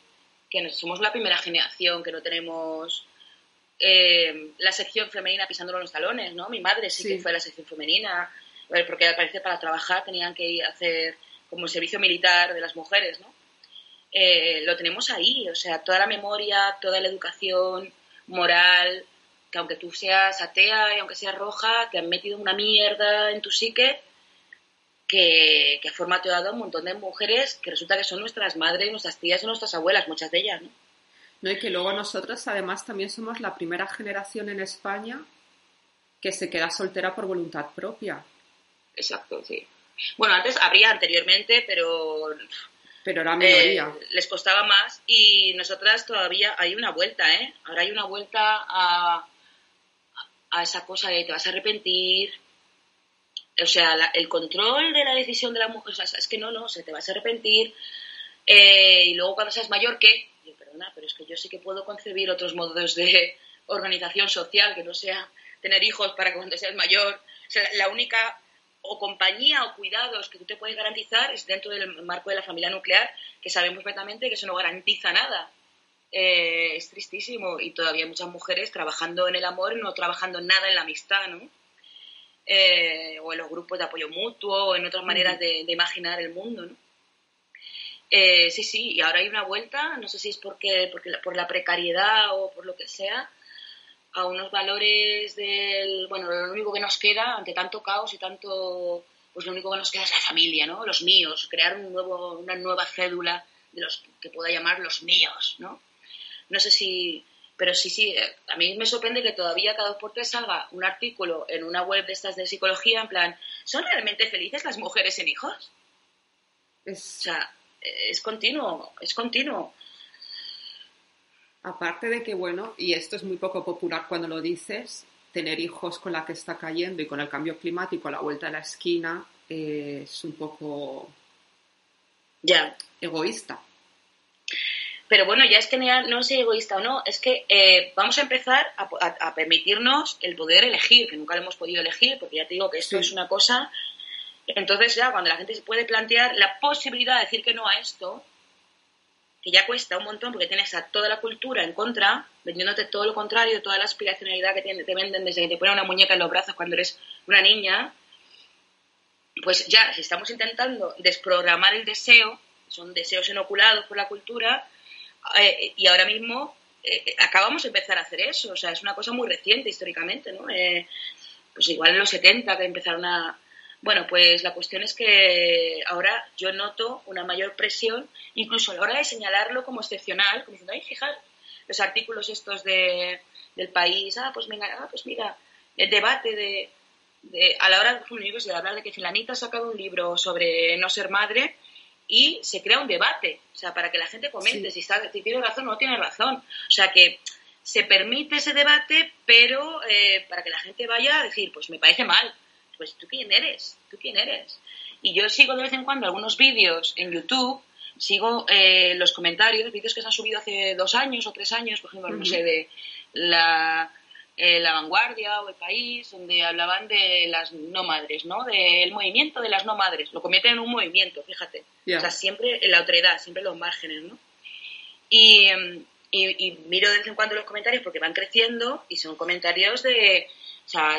que somos la primera generación que no tenemos... Eh, la sección femenina pisándolo en los talones, ¿no? Mi madre sí, que fue la sección femenina, porque parece para trabajar tenían que ir a hacer como el servicio militar de las mujeres, ¿no? Eh, lo tenemos ahí, o sea, toda la memoria, toda la educación moral, que aunque tú seas atea y aunque seas roja, te han metido una mierda en tu psique que, que ha formateado a un montón de mujeres que resulta que son nuestras madres, nuestras tías y nuestras abuelas, muchas de ellas, ¿no? No, y que luego nosotros además también somos la primera generación en España que se queda soltera por voluntad propia. Exacto, sí. Bueno, antes habría anteriormente, pero pero era minoría. Eh, les costaba más y nosotras todavía hay una vuelta, ¿eh? Ahora hay una vuelta a, a esa cosa de te vas a arrepentir. O sea, el control de la decisión de la mujer, o sea, es que no, no, se te vas a arrepentir. Eh, y luego cuando seas mayor, ¿qué? Perdona, pero es que yo sí que puedo concebir otros modos de organización social que no sea tener hijos para cuando seas mayor. O sea, la única o compañía o cuidados que tú te puedes garantizar es dentro del marco de la familia nuclear, que sabemos perfectamente que eso no garantiza nada. Eh, es tristísimo y todavía muchas mujeres trabajando en el amor y no trabajando nada en la amistad, ¿no? eh, o en los grupos de apoyo mutuo, o en otras maneras de, imaginar el mundo, ¿no? Eh, sí, sí, y ahora hay una vuelta, no sé si es porque, porque por la precariedad o por lo que sea, a unos valores del, bueno, lo único que nos queda ante tanto caos y tanto, pues lo único que nos queda es la familia, ¿no? Los míos, crear un nuevo, una nueva cédula de los que pueda llamar los míos, ¿no? No sé si, pero sí, sí, eh, a mí me sorprende que todavía cada dos por tres salga un artículo en una web de estas de psicología en plan, ¿son realmente felices las mujeres en hijos? O sea, es continuo, es continuo. Aparte de que, bueno, y esto es muy poco popular cuando lo dices, tener hijos con la que está cayendo y con el cambio climático a la vuelta de la esquina eh, es un poco ya egoísta. Pero bueno, ya es que no sé egoísta o no, es que eh, vamos a empezar a, permitirnos el poder elegir, que nunca lo hemos podido elegir, porque ya te digo que esto es una cosa. Entonces ya cuando la gente se puede plantear la posibilidad de decir que no a esto, que ya cuesta un montón porque tienes a toda la cultura en contra, vendiéndote todo lo contrario, toda la aspiracionalidad que te, venden desde que te ponen una muñeca en los brazos cuando eres una niña, pues ya, si estamos intentando desprogramar el deseo, son deseos inoculados por la cultura, eh, y ahora mismo eh, acabamos de empezar a hacer eso, o sea, es una cosa muy reciente históricamente, ¿no? Eh, pues igual en los 70 que empezaron a, bueno, pues la cuestión es que ahora yo noto una mayor presión, incluso a la hora de señalarlo como excepcional, como diciendo, ay, fijar, los artículos estos de, del país, ah, pues mira, ah, pues mira, el debate de, de a la hora de hablar de que Filanita ha sacado un libro sobre no ser madre y se crea un debate, o sea, para que la gente comente si, está, si tiene razón o no tiene razón. O sea, que se permite ese debate, pero eh, para que la gente vaya a decir, pues me parece mal, pues tú quién eres, tú quién eres. Y yo sigo de vez en cuando algunos vídeos en YouTube, sigo eh, los comentarios, vídeos que se han subido hace dos años o tres años, por ejemplo, no sé, de la, eh, la Vanguardia o El País, donde hablaban de las no madres, ¿no? Del movimiento de las no madres. Lo convierten en un movimiento, fíjate. O sea, siempre en la otredad, siempre en los márgenes, ¿no? Y, y, y, miro de vez en cuando los comentarios porque van creciendo y son comentarios de, o sea,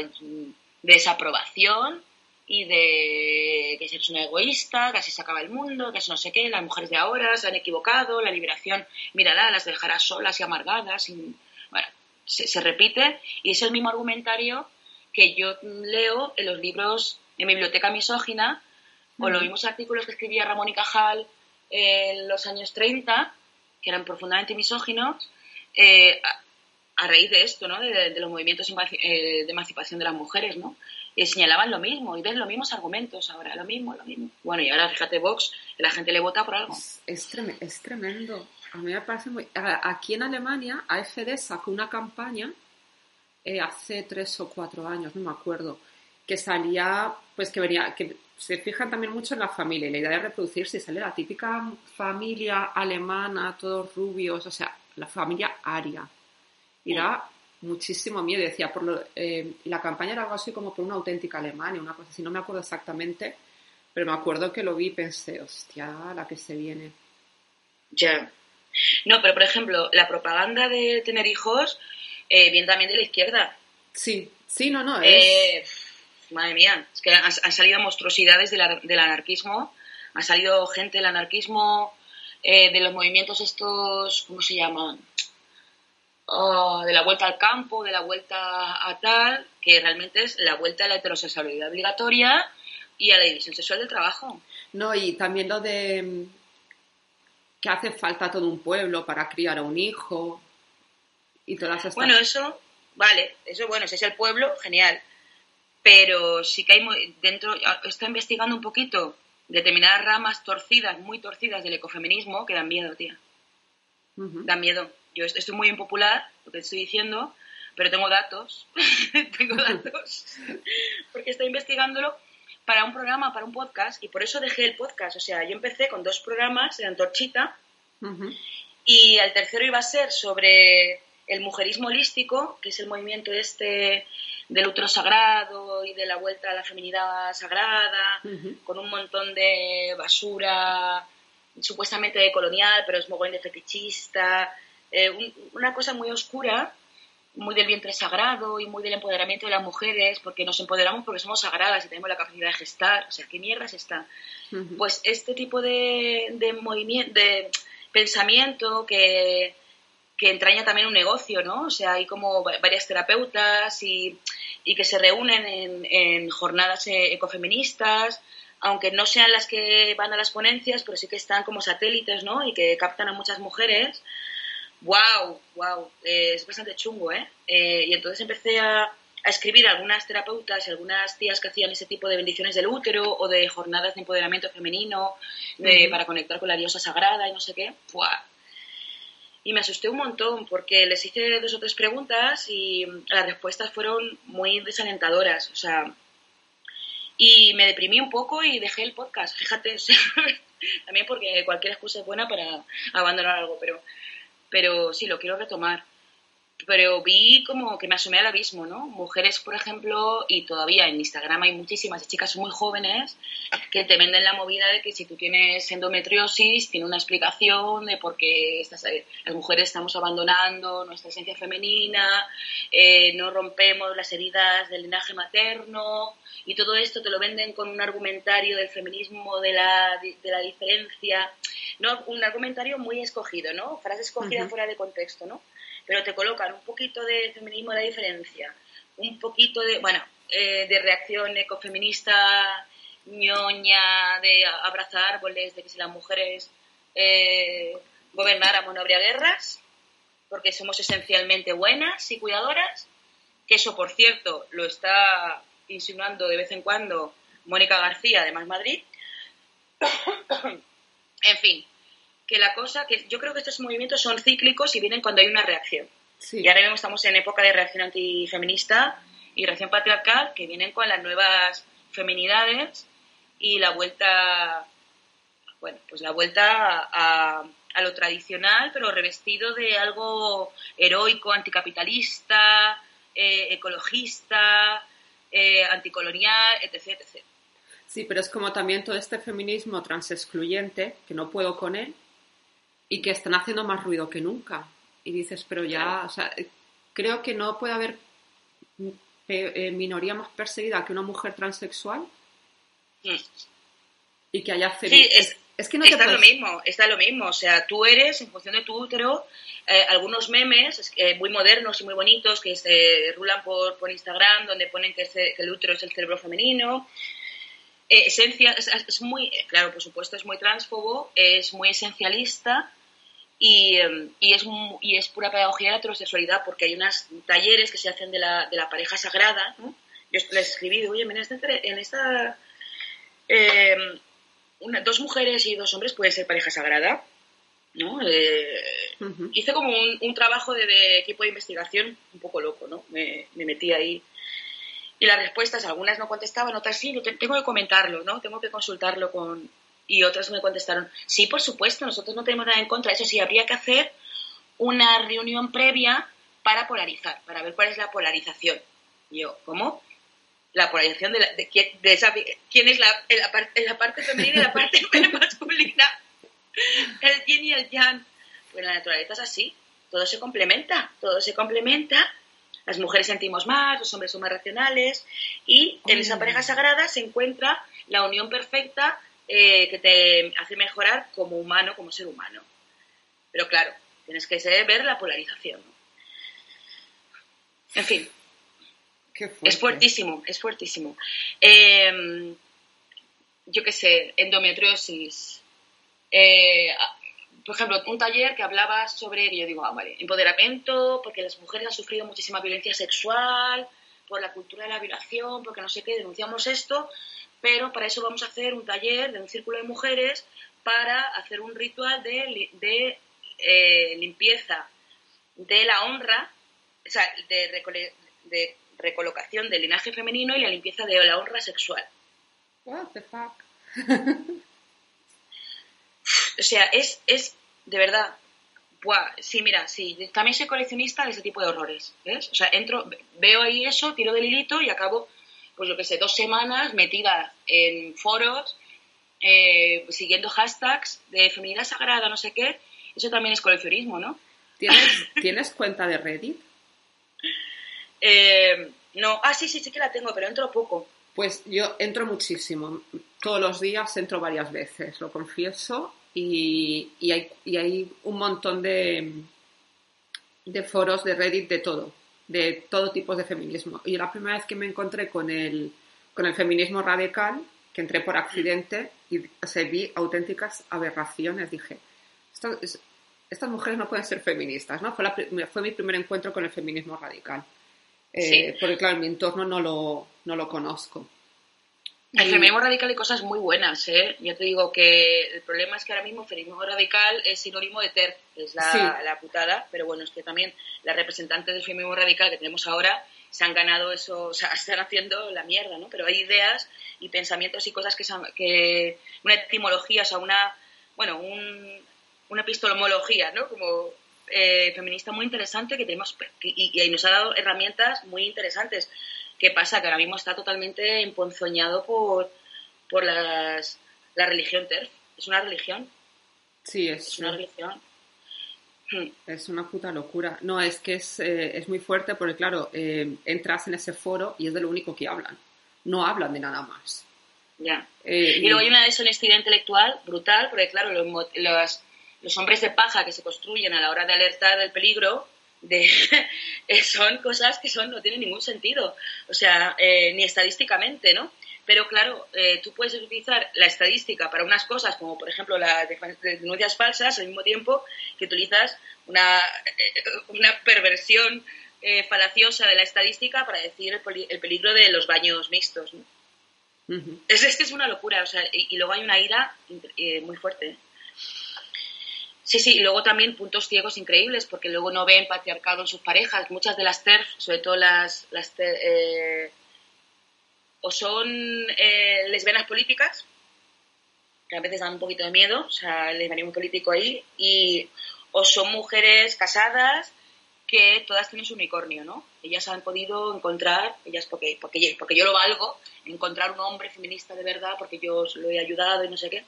desaprobación y de que eres una egoísta, casi se acaba el mundo, que es no sé qué, las mujeres de ahora se han equivocado, la liberación, mírala, las dejará solas y amargadas. Y, bueno, se, repite y es el mismo argumentario que yo leo en los libros en mi biblioteca misógina o los mismos artículos que escribía Ramón y Cajal en los años 30, que eran profundamente misóginos, eh, a raíz de esto, ¿no? De, los movimientos eh, de emancipación de las mujeres, ¿no? Y señalaban lo mismo, y ves los mismos argumentos ahora, lo mismo, lo mismo. Bueno, y ahora fíjate Vox, la gente le vota por algo. Es, es, tremendo. A mí me parece muy... Aquí en Alemania, AFD sacó una campaña eh, hace tres o cuatro años, no me acuerdo, que salía, pues que venía, que se fijan también mucho en la familia y la idea de reproducirse, sale la típica familia alemana, todos rubios, o sea, la familia aria y da muchísimo miedo. Decía, por lo, eh, la campaña era algo así como por una auténtica Alemania, una cosa así, no me acuerdo exactamente, pero me acuerdo que lo vi y pensé, hostia, la que se viene. Ya. No, pero por ejemplo, la propaganda de tener hijos eh, viene también de la izquierda. Sí, sí, no, no. Eh, madre mía, es que han, salido monstruosidades del anarquismo, ha salido gente del anarquismo, de los movimientos estos, ¿cómo se llaman? De la vuelta al campo, de la vuelta a tal, que realmente es la vuelta a la heterosexualidad obligatoria y a la división sexual del trabajo. No, y también lo de mm, que hace falta todo un pueblo para criar a un hijo y todas estas Bueno, eso, vale, eso bueno, si es el pueblo, genial. Pero sí que hay dentro, está investigando un poquito determinadas ramas torcidas, muy torcidas del ecofeminismo que dan miedo, tía. Dan miedo yo estoy muy impopular, lo que estoy diciendo, pero tengo datos, tengo datos, porque estoy investigándolo para un programa, para un podcast, y por eso dejé el podcast. O sea, yo empecé con dos programas en Antorchita, y el tercero iba a ser sobre el mujerismo holístico, que es el movimiento este del útero sagrado y de la vuelta a la feminidad sagrada, con un montón de basura supuestamente colonial, pero es muy de fetichista, eh, una cosa muy oscura muy del vientre sagrado y muy del empoderamiento de las mujeres, porque nos empoderamos porque somos sagradas y tenemos la capacidad de gestar. O sea, ¿qué mierdas está? Pues este tipo de, de movimiento, de pensamiento que, que entraña también un negocio, ¿no? O sea, hay como varias terapeutas y, y que se reúnen en, en jornadas eh, ecofeministas, aunque no sean las que van a las ponencias, pero sí que están como satélites, ¿no? Y que captan a muchas mujeres wow, wow, eh, es bastante chungo, ¿eh? ¿eh? Y entonces empecé a, a, escribir algunas terapeutas y algunas tías que hacían ese tipo de bendiciones del útero o de jornadas de empoderamiento femenino de, para conectar con la diosa sagrada y no sé qué. Y me asusté un montón porque les hice dos o tres preguntas y las respuestas fueron muy desalentadoras, o sea, y me deprimí un poco y dejé el podcast, fíjate, también porque cualquier excusa es buena para abandonar algo, pero pero sí, lo quiero retomar. Pero vi como que me asomé al abismo, ¿no? Mujeres, por ejemplo, y todavía en Instagram hay muchísimas chicas muy jóvenes que te venden la movida de que si tú tienes endometriosis, tiene una explicación de por qué estas, eh, las mujeres estamos abandonando nuestra esencia femenina, eh, no rompemos las heridas del linaje materno, y todo esto te lo venden con un argumentario del feminismo, de la, de la diferencia no, un argumentario muy escogido, ¿no? Frase escogida fuera de contexto, ¿no? Pero te colocan un poquito de feminismo de la diferencia, un poquito de, bueno, eh, de reacción ecofeminista, ñoña, de abrazar árboles, de que si las mujeres eh, gobernáramos no habría guerras, porque somos esencialmente buenas y cuidadoras, que eso, por cierto, lo está insinuando de vez en cuando Mónica García de Más Madrid. En fin, que la cosa, que yo creo que estos movimientos son cíclicos y vienen cuando hay una reacción. Y ahora mismo estamos en época de reacción antifeminista y reacción patriarcal, que vienen con las nuevas feminidades y la vuelta, bueno, pues la vuelta a, lo tradicional, pero revestido de algo heroico, anticapitalista, eh, ecologista, eh, anticolonial, etc, etc. Sí, pero es como también todo este feminismo transexcluyente, que no puedo con él, y que están haciendo más ruido que nunca. Y dices, pero ya, o sea, creo que no puede haber eh, minoría más perseguida que una mujer transexual y que haya sí, es, que no está lo mismo, está lo mismo. O sea, tú eres, en función de tu útero, eh, algunos memes eh, muy modernos y muy bonitos que se rulan por, por Instagram, donde ponen que, que el útero es el cerebro femenino, eh, esencia, es, muy, claro, por supuesto, es muy transfobo, es muy esencialista y, em, y, es, y es pura pedagogía de la heterosexualidad porque hay unos talleres que se hacen de la, de la pareja sagrada. Yo les he escribido, oye, en esta, en esta em, dos mujeres y dos hombres pueden ser pareja sagrada. ¿no? Eh, hice como un, trabajo de, equipo de investigación un poco loco, ¿no? Me, me metí ahí y las respuestas, algunas no contestaban, otras sí, tengo que comentarlo, ¿no? Tengo que consultarlo con... Y otras me contestaron, sí, por supuesto, nosotros no tenemos nada en contra. Eso sí, habría que hacer una reunión previa para polarizar, para ver cuál es la polarización. Y yo, ¿cómo? La polarización de, de, esa, quién es la, la, parte femenina y la parte masculina. El yin y el yang. Pues la naturaleza es así, todo se complementa, todo se complementa las mujeres sentimos más, los hombres son más racionales y en esa pareja sagrada se encuentra la unión perfecta eh, que te hace mejorar como humano, como ser humano. Pero claro, tienes que ver la polarización. En fin, es fuertísimo, es fuertísimo. Em, yo qué sé, endometriosis, eh, por ejemplo, un taller que hablaba sobre, yo digo, ah, vale, empoderamiento, porque las mujeres han sufrido muchísima violencia sexual, por la cultura de la violación, porque no sé qué, denunciamos esto, pero para eso vamos a hacer un taller de un círculo de mujeres para hacer un ritual de, de eh, limpieza de la honra, o sea, de, de, recolocación del linaje femenino y la limpieza de la honra sexual. What the fuck? O sea, es, es de verdad. Buah, sí, mira, sí, también soy coleccionista de ese tipo de horrores, ¿ves? O sea, entro, veo ahí eso, tiro del hilito y acabo, pues lo que sé, dos semanas metida en foros, eh, siguiendo hashtags de feminidad sagrada, no sé qué. Eso también es coleccionismo, ¿no? ¿Tienes, ¿tienes cuenta de Reddit? Eh, no, ah, sí, sí, sí que la tengo, pero entro poco. Pues yo entro muchísimo. Todos los días entro varias veces, lo confieso. Y, y, hay, y hay un montón de, de foros de Reddit de todo, de todo tipo de feminismo. Y la primera vez que me encontré con el, con el feminismo radical, que entré por accidente y se vi auténticas aberraciones, dije, estas mujeres no pueden ser feministas, ¿no? Fue, la, fue mi primer encuentro con el feminismo radical. Eh, porque, claro, en mi entorno no lo, no lo conozco. El feminismo radical hay cosas muy buenas, ¿eh? Yo te digo que el problema es que ahora mismo el feminismo radical es sinónimo de TER, es la, la putada, pero bueno, es que también las representantes del feminismo radical que tenemos ahora se han ganado eso, o sea, están haciendo la mierda, ¿no? Pero hay ideas y pensamientos y cosas que, que una etimología, o sea, una, bueno, un, una epistemología, ¿no? Como eh, feminista muy interesante que tenemos y, y, nos ha dado herramientas muy interesantes. ¿Qué pasa? Que ahora mismo está totalmente emponzoñado por, por las, la religión TERF. Es una religión. Sí, es, una religión. Hmm. Es una puta locura. No, es que es, eh, es muy fuerte porque, claro, eh, entras en ese foro y es de lo único que hablan. No hablan de nada más. Ya. Eh, y luego hay una deshonestidad intelectual brutal, porque, claro, los, los, los, hombres de paja que se construyen a la hora de alertar del peligro de, son cosas que son no tienen ningún sentido. O sea, ni estadísticamente, ¿no? Pero claro, eh, tú puedes utilizar la estadística para unas cosas, como por ejemplo las denuncias falsas, al mismo tiempo que utilizas una, eh, una perversión eh, falaciosa de la estadística para decir el, peligro de los baños mixtos. es, es, que es una locura, o sea, y, luego hay una ira muy fuerte. Sí, sí, y luego también puntos ciegos increíbles, porque luego no ven patriarcado en sus parejas. Muchas de las TERF, sobre todo las, las o son eh, lesbianas políticas, que a veces dan un poquito de miedo, o sea, el lesbianismo político ahí, y o son mujeres casadas que todas tienen su unicornio, ¿no? Ellas han podido encontrar, ellas porque, porque, porque yo lo valgo, encontrar un hombre feminista de verdad porque yo lo he ayudado y no sé qué.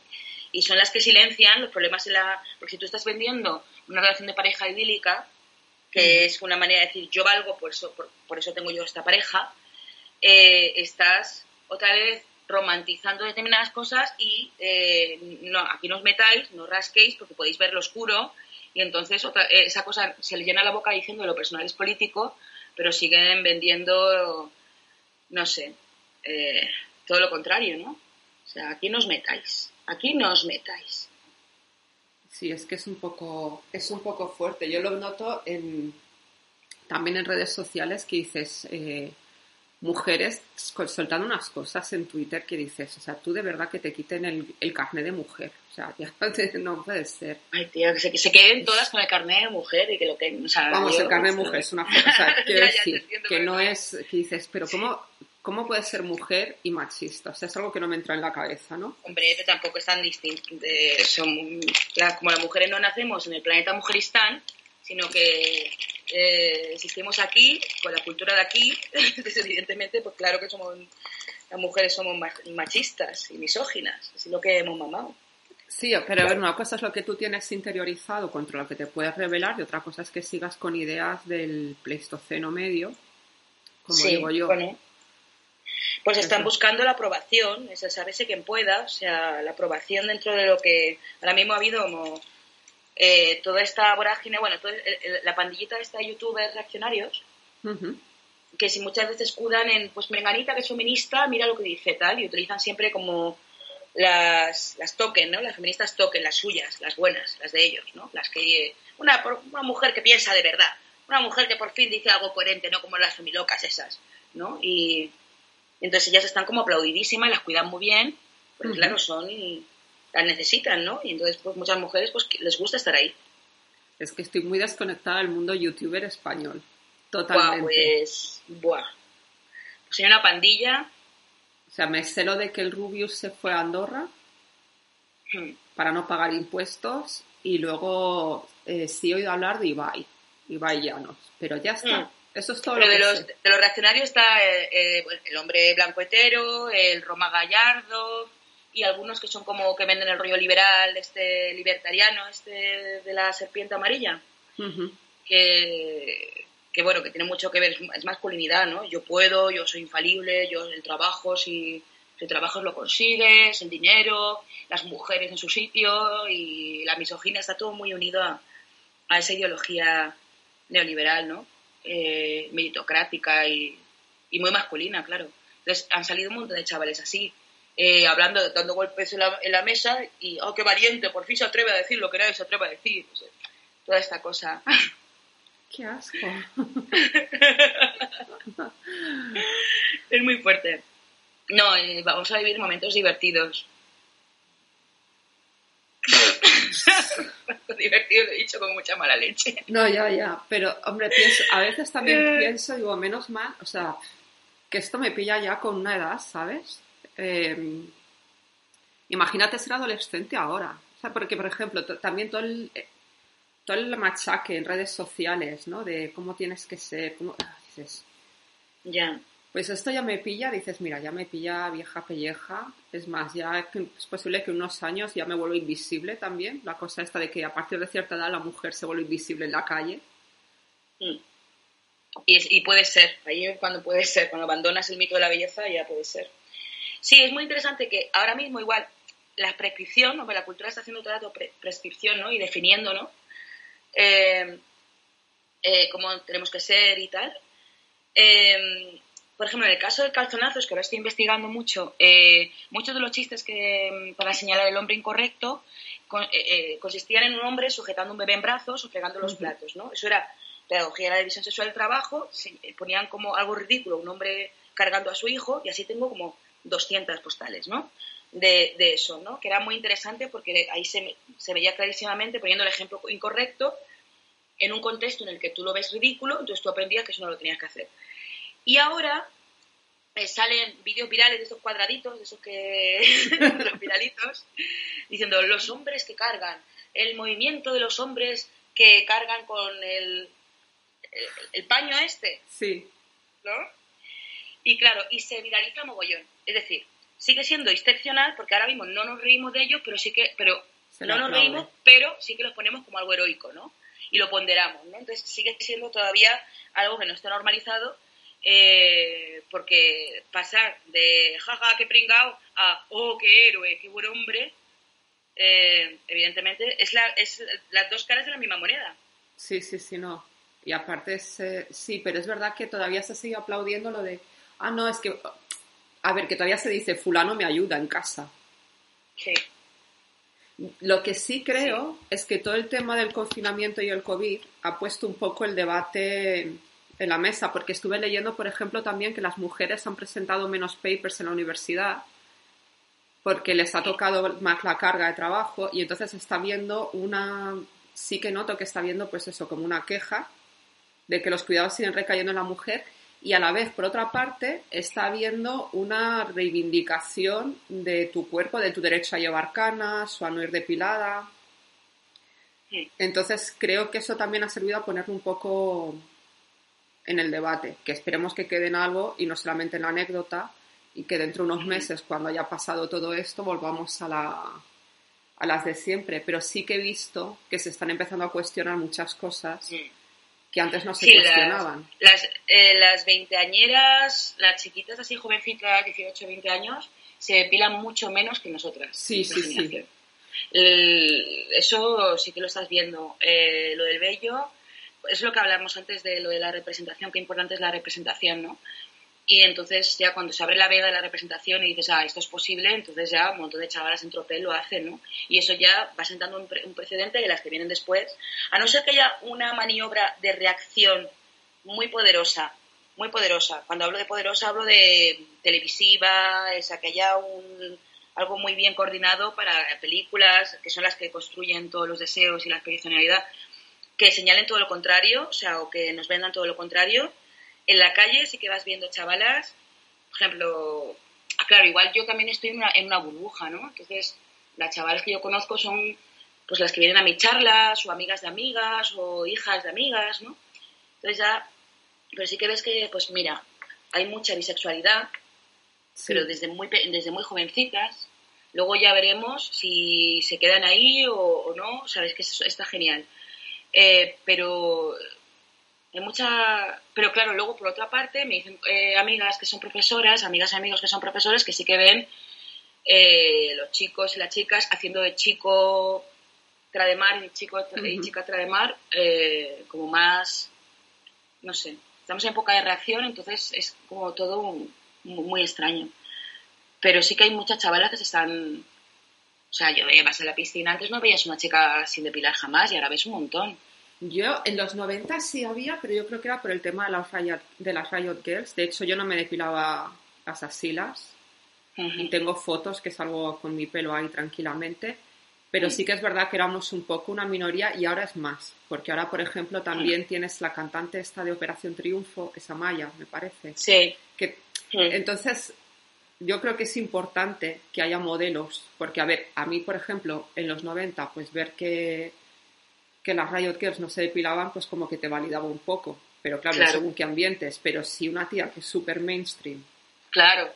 Y son las que silencian los problemas en la... Porque si tú estás vendiendo una relación de pareja idílica, que es una manera de decir yo valgo, por eso, por eso tengo yo esta pareja, eh, estás otra vez romantizando determinadas cosas y eh, no, aquí no os metáis, no rasquéis porque podéis ver lo oscuro y entonces otra, eh, esa cosa se le llena la boca diciendo lo personal es político, pero siguen vendiendo, no sé, todo lo contrario, ¿no? O sea, aquí no os metáis, aquí no os metáis. Sí, es que es un poco, es un poco fuerte. Yo lo noto en, también en redes sociales que dices, mujeres soltando unas cosas en Twitter que dices, o sea, tú de verdad que te quiten el, el carnet de mujer. O sea, ya no puede ser. Ay, tío, que se, se queden todas con el carnet de mujer y que lo. O sea, Vamos, el carnet de mujer es una cosa, quiero decir, que no es, que dices, pero ¿cómo, ¿cómo puede ser mujer y machista? O sea, es algo que no me entra en la cabeza, ¿no? Hombre, tampoco es tan distinto. son, como las mujeres no nacemos en el planeta Mujeristán, sino que eh, existimos aquí, con la cultura de aquí, entonces evidentemente, pues claro que somos las mujeres somos machistas y misóginas, es lo que hemos mamado. Sí, pero a ver, una cosa es lo que tú tienes interiorizado contra lo que te puedes revelar y otra cosa es que sigas con ideas del Pleistoceno medio, como digo yo. Pues están buscando la aprobación, es el saberse quien pueda, o sea, la aprobación dentro de lo que ahora mismo ha habido como eh, toda esta vorágine, bueno, la pandillita de esta youtubers reaccionarios, que si muchas veces escudan en, pues Menganita que es feminista, mira lo que dice tal, y utilizan siempre como las, las token, ¿no? Las feministas token, las suyas, las buenas, las de ellos, ¿no? Las que, una, una mujer que piensa de verdad, una mujer que por fin dice algo coherente, no como las femilocas esas, ¿no? Y, entonces ellas están como aplaudidísimas, las cuidan muy bien, porque claro, son la necesitan, ¿no? Y entonces, pues muchas mujeres pues les gusta estar ahí. Es que estoy muy desconectada del mundo youtuber español. Totalmente. Buah, pues, buah. Pues hay una pandilla. O sea, me celo de que el Rubius se fue a Andorra hmm. para no pagar impuestos y luego eh, sí he oído hablar de Ibai, Ibai Llanos, pero ya está. Hmm. Eso es todo Pero de, los, de los reaccionarios está eh, eh, el hombre blanco hetero, el Roma Gallardo, y algunos que son como que venden el rollo liberal, este libertariano, este de la serpiente amarilla, que, que bueno, que tiene mucho que ver, es masculinidad, ¿no? Yo puedo, yo soy infalible, yo el trabajo, si, si trabajas lo consigues, el dinero, las mujeres en su sitio y la misoginia está todo muy unido a, esa ideología neoliberal, ¿no? Eh, meritocrática y, y, muy masculina, claro. Entonces han salido un montón de chavales así, eh, hablando, dando golpes en la, en la, mesa y, oh, qué valiente, por fin se atreve a decir lo que nadie se atreve a decir. toda esta cosa. Qué asco. es muy fuerte. No, eh, vamos a vivir momentos divertidos. divertido lo he dicho con mucha mala leche. No, ya, ya. Pero, hombre, pienso, a veces también pienso, digo, menos mal, o sea, que esto me pilla ya con una edad, ¿sabes? Em, imagínate ser adolescente ahora. O sea, porque, por ejemplo, también todo el, eh, todo el machaque en redes sociales, ¿no? De cómo tienes que ser, cómo... Ah, dices... Ya. Pues esto ya me pilla, dices, mira, ya me pilla vieja pelleja. Es más, ya es posible que unos años ya me vuelva invisible también. La cosa esta de que a partir de cierta edad la mujer se vuelve invisible en la calle. Mm. Y, y, puede ser, ahí es cuando puede ser, cuando abandonas el mito de la belleza ya puede ser. Sí, es muy interesante que ahora mismo igual la prescripción, ¿no? la cultura está haciendo todo el prescripción ¿no? y definiendo ¿no? Eh, eh, cómo tenemos que ser y tal. Eh, por ejemplo, en el caso del calzonazo, es que ahora estoy investigando mucho, eh, muchos de los chistes que para señalar el hombre incorrecto consistían en un hombre sujetando un bebé en brazos o fregando los platos, ¿no? Eso era pedagogía de la división sexual del trabajo, ponían como algo ridículo un hombre cargando a su hijo y así tengo como 200 postales, ¿no? De, eso, ¿no? Que era muy interesante porque ahí se, se veía clarísimamente poniendo el ejemplo incorrecto en un contexto en el que tú lo ves ridículo, entonces tú aprendías que eso no lo tenías que hacer. Y ahora eh, salen vídeos virales de esos cuadraditos, de esos que. los viralitos, diciendo los hombres que cargan, el movimiento de los hombres que cargan con el, el, paño este. Sí. ¿No? Y claro, y se viraliza mogollón. Es decir, sigue siendo excepcional porque ahora mismo no nos reímos de ellos, pero sí que. Pero no nos reímos, pero sí que los ponemos como algo heroico, ¿no? Y lo ponderamos, ¿no? Entonces sigue siendo todavía algo que no está normalizado eh, porque pasar de jaja, qué pringao a oh, qué héroe, qué buen hombre, eh, evidentemente es, la, es las dos caras de la misma moneda. Sí, sí, sí, no. Y aparte, es, eh, sí, pero es verdad que todavía se sigue aplaudiendo lo de, ah, no, es que, a ver, que todavía se dice, fulano me ayuda en casa. Sí. Lo que sí creo es que todo el tema del confinamiento y el COVID ha puesto un poco el debate en la mesa, porque estuve leyendo, por ejemplo, también que las mujeres han presentado menos papers en la universidad porque les ha tocado más la carga de trabajo y entonces está viendo una, sí que noto que está viendo pues eso, como una queja de que los cuidados siguen recayendo en la mujer y a la vez, por otra parte, está viendo una reivindicación de tu cuerpo, de tu derecho a llevar canas o a no ir depilada. Entonces creo que eso también ha servido a ponerle un poco en el debate, que esperemos que quede en algo y no solamente en la anécdota y que dentro de unos meses, cuando haya pasado todo esto, volvamos a, la, a las de siempre. Pero sí que he visto que se están empezando a cuestionar muchas cosas que antes no se cuestionaban. Las, eh, las veinteañeras, las chiquitas así jovencitas, 18, 20 años, se depilan mucho menos que nosotras. Sí, sí, sí. eso sí que lo estás viendo. Eh, lo del vello es lo que hablamos antes de lo de la representación, qué importante es la representación, ¿no? Y entonces ya cuando se abre la veda de la representación y dices, ah, esto es posible, entonces ya un montón de chavalas en tropel lo hacen, ¿no? Y eso ya va sentando un, precedente de las que vienen después, a no ser que haya una maniobra de reacción muy poderosa, muy poderosa. Cuando hablo de poderosa hablo de televisiva, esa que haya un, algo muy bien coordinado para películas, que son las que construyen todos los deseos y la espiritualidad que señalen todo lo contrario, o sea, o que nos vendan todo lo contrario. En la calle sí que vas viendo chavalas, por ejemplo, ah, claro, igual yo también estoy en una, en una burbuja, ¿no? Entonces, las chavalas que yo conozco son pues las que vienen a mis charlas, o amigas de amigas, o hijas de amigas, ¿no? Entonces ya, pero sí que ves que, pues mira, hay mucha bisexualidad, pero desde muy, desde muy jovencitas. Luego ya veremos si se quedan ahí o, o no, sabes que eso está genial. Eh, pero Hay mucha... Pero claro, luego por otra parte me dicen eh, amigas que son profesoras, amigas y amigos que son profesores, que sí que ven eh, los chicos y las chicas haciendo de chico trademar y, chico, y chica trademar eh, como más, no sé, estamos en época de reacción, entonces es como todo muy, extraño. Pero sí que hay muchas chavalas que se están... O sea, yo veía más en la piscina, antes no veías una chica sin depilar jamás y ahora ves un montón. Yo en los 90 sí había, pero yo creo que era por el tema de las Riot, de las Riot Girls. De hecho, yo no me depilaba las asilas. Y tengo fotos que salgo con mi pelo ahí tranquilamente. Pero sí que es verdad que éramos un poco una minoría y ahora es más. Porque ahora, por ejemplo, también tienes la cantante esta de Operación Triunfo, esa Maya, me parece. Sí. Que, Entonces, yo creo que es importante que haya modelos. Porque, a ver, a mí, por ejemplo, en los 90, pues ver que, que las Riot Girls no se depilaban, pues como que te validaba un poco. Pero claro, claro. según qué ambientes. Pero si una tía que es súper mainstream. Claro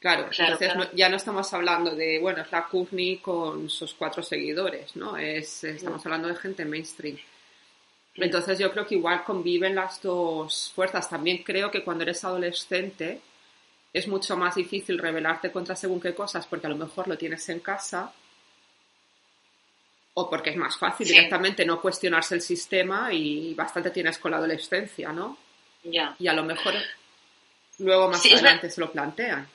Claro, entonces ya no estamos hablando de, bueno, es la Courtney con sus cuatro seguidores, ¿no? Es, estamos hablando de gente mainstream. Entonces yo creo que igual conviven las dos fuerzas. También creo que cuando eres adolescente es mucho más difícil rebelarte contra según qué cosas porque a lo mejor lo tienes en casa o porque es más fácil directamente no cuestionarse el sistema y bastante tienes con la adolescencia, ¿no? Ya. Y a lo mejor luego más adelante se lo plantean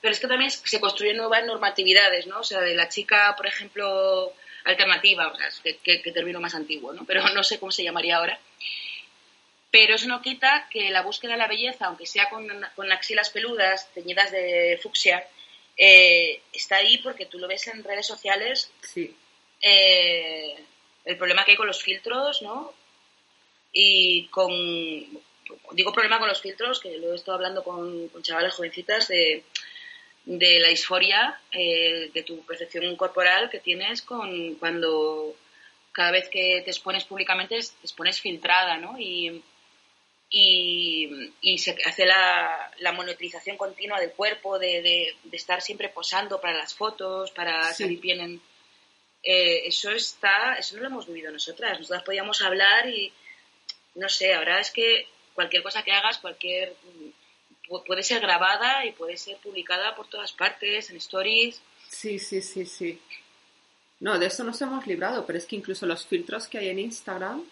pero es que también se construyen nuevas normatividades, ¿no? O sea, de la chica, por ejemplo, alternativa, o sea, que, que, termino más antiguo, ¿no? Pero no sé cómo se llamaría ahora. Pero eso no quita que la búsqueda de la belleza, aunque sea con, con axilas peludas, teñidas de fucsia, eh, está ahí porque tú lo ves en redes sociales. Sí. Eh, el problema que hay con los filtros, ¿no? Y con. Digo problema con los filtros, que lo he estado hablando con, con chavales jovencitas de de la disforia eh, de tu percepción corporal que tienes con cuando cada vez que te expones públicamente te expones filtrada, ¿no? Y, y, se hace la, la, monetización continua del cuerpo, de, de, estar siempre posando para las fotos, para salir bien en... Eh, eso está, eso no lo hemos vivido nosotras. Nosotras podíamos hablar y, no sé, ahora es que cualquier cosa que hagas, cualquier puede ser grabada y puede ser publicada por todas partes, en stories. Sí, sí, sí, sí. No, de eso nos hemos librado, pero es que incluso los filtros que hay en Instagram,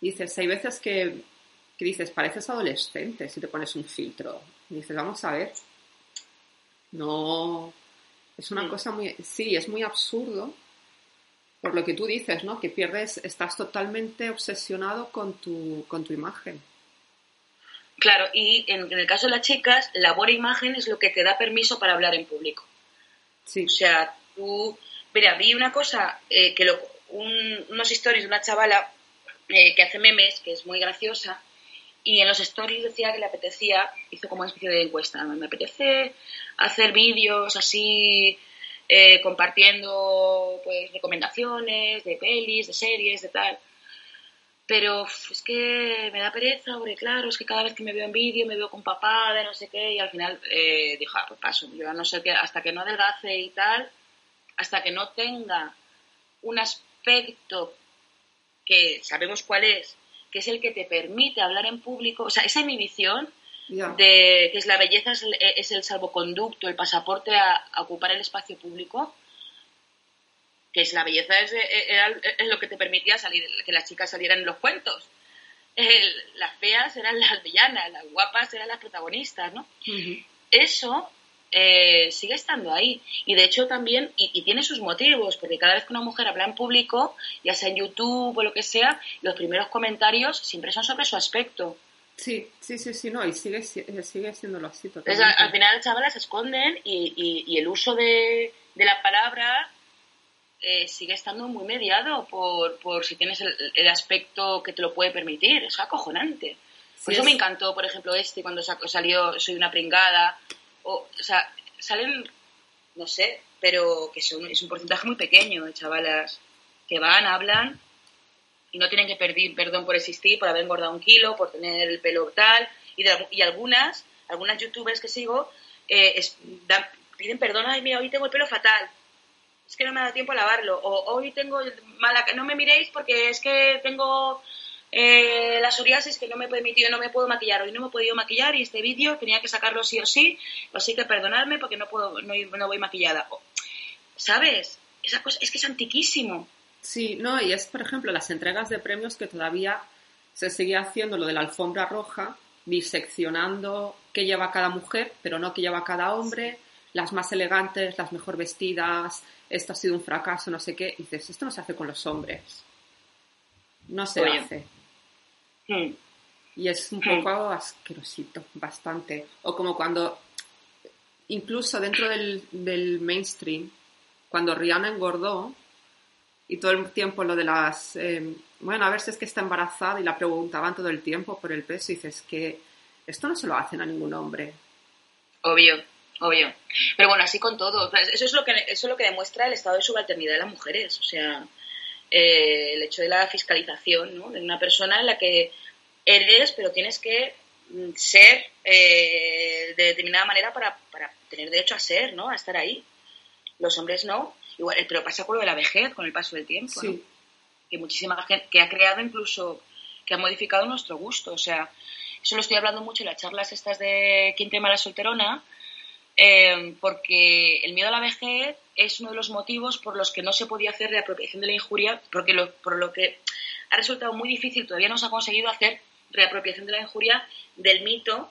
dices, hay veces que, dices, pareces adolescente si te pones un filtro. Y dices, vamos a ver. No, es una cosa muy, sí, es muy absurdo, por lo que tú dices, ¿no? Que pierdes, estás totalmente obsesionado con tu, con tu imagen. Claro, y en, el caso de las chicas, la buena imagen es lo que te da permiso para hablar en público. Sí. O sea, tú. Mira, vi una cosa, eh, que lo, unos stories de una chavala eh, que hace memes, que es muy graciosa, y en los stories decía que le apetecía, hizo como una especie de encuesta, me apetece hacer vídeos así, eh, compartiendo pues recomendaciones de pelis, de series, de tal. Pero es que me da pereza, porque claro, es que cada vez que me veo en vídeo me veo con papá de no sé qué, y al final eh, dijo, ah, pues paso, yo no sé qué, hasta que no adelgace y tal, hasta que no tenga un aspecto que sabemos cuál es, que es el que te permite hablar en público, o sea, esa inhibición de que es la belleza es el, es el salvoconducto, el pasaporte a ocupar el espacio público, que es la belleza es, es, lo que te permitía salir, que las chicas salieran en los cuentos. las feas eran las villanas, las guapas eran las protagonistas, ¿no? Eso eh, sigue estando ahí. Y de hecho también, y, tiene sus motivos, porque cada vez que una mujer habla en público, ya sea en YouTube o lo que sea, los primeros comentarios siempre son sobre su aspecto. Sí, sí, sí, sí, no, y sigue, sigue siendo así. Entonces, al, final las chavalas se esconden y, y, el uso de, de la palabra eh, sigue estando muy mediado por, por si tienes el, aspecto que te lo puede permitir. Es acojonante. Por eso me encantó, por ejemplo, este, cuando salió Soy una pringada. O, o sea, salen, no sé, pero que son, es un porcentaje muy pequeño de chavalas que van, hablan y no tienen que pedir perdón por existir, por haber engordado un kilo, por tener el pelo tal. Y, y algunas, algunas youtubers que sigo, eh, piden perdón, ay, mira, hoy tengo el pelo fatal es que no me da tiempo a lavarlo. O hoy tengo mala, no me miréis porque es que tengo eh, la psoriasis que no me he permitido, no me puedo maquillar, hoy no me he podido maquillar y este vídeo tenía que sacarlo sí o sí, así que perdonadme porque no puedo, no, no voy maquillada. ¿Sabes? Esa cosa es que es antiquísimo. Sí, no, y es, por ejemplo, las entregas de premios que todavía se sigue haciendo lo de la alfombra roja, diseccionando qué lleva cada mujer, pero no qué lleva cada hombre, las más elegantes, las mejor vestidas, esto ha sido un fracaso, no sé qué. Y dices, esto no se hace con los hombres. No se hace. Hmm. Y es un poco asquerosito, bastante. O como cuando, incluso dentro del, del mainstream, cuando Rihanna engordó y todo el tiempo lo de las... Em, bueno, a ver si es que está embarazada y la preguntaban todo el tiempo por el peso y dices que esto no se lo hacen a ningún hombre. Obvio, obvio. Pero bueno, así con todo. Eso es lo que, eso es lo que demuestra el estado de subalternidad de las mujeres. O sea, eh, el hecho de la fiscalización, ¿no? De una persona en la que eres, pero tienes que mm, ser eh, de determinada manera para, para tener derecho a ser, ¿no? A estar ahí. Los hombres no. Igual, pero pasa con lo de la vejez, con el paso del tiempo. Sí. Que muchísima gente, que ha creado incluso, que ha modificado nuestro gusto. O sea, eso lo estoy hablando mucho en las charlas estas de ¿Quién tema la solterona? Eh, porque el miedo a la vejez es uno de los motivos por los que no se podía hacer reapropiación de la injuria, porque por lo que ha resultado muy difícil, todavía no se ha conseguido hacer reapropiación de la injuria del mito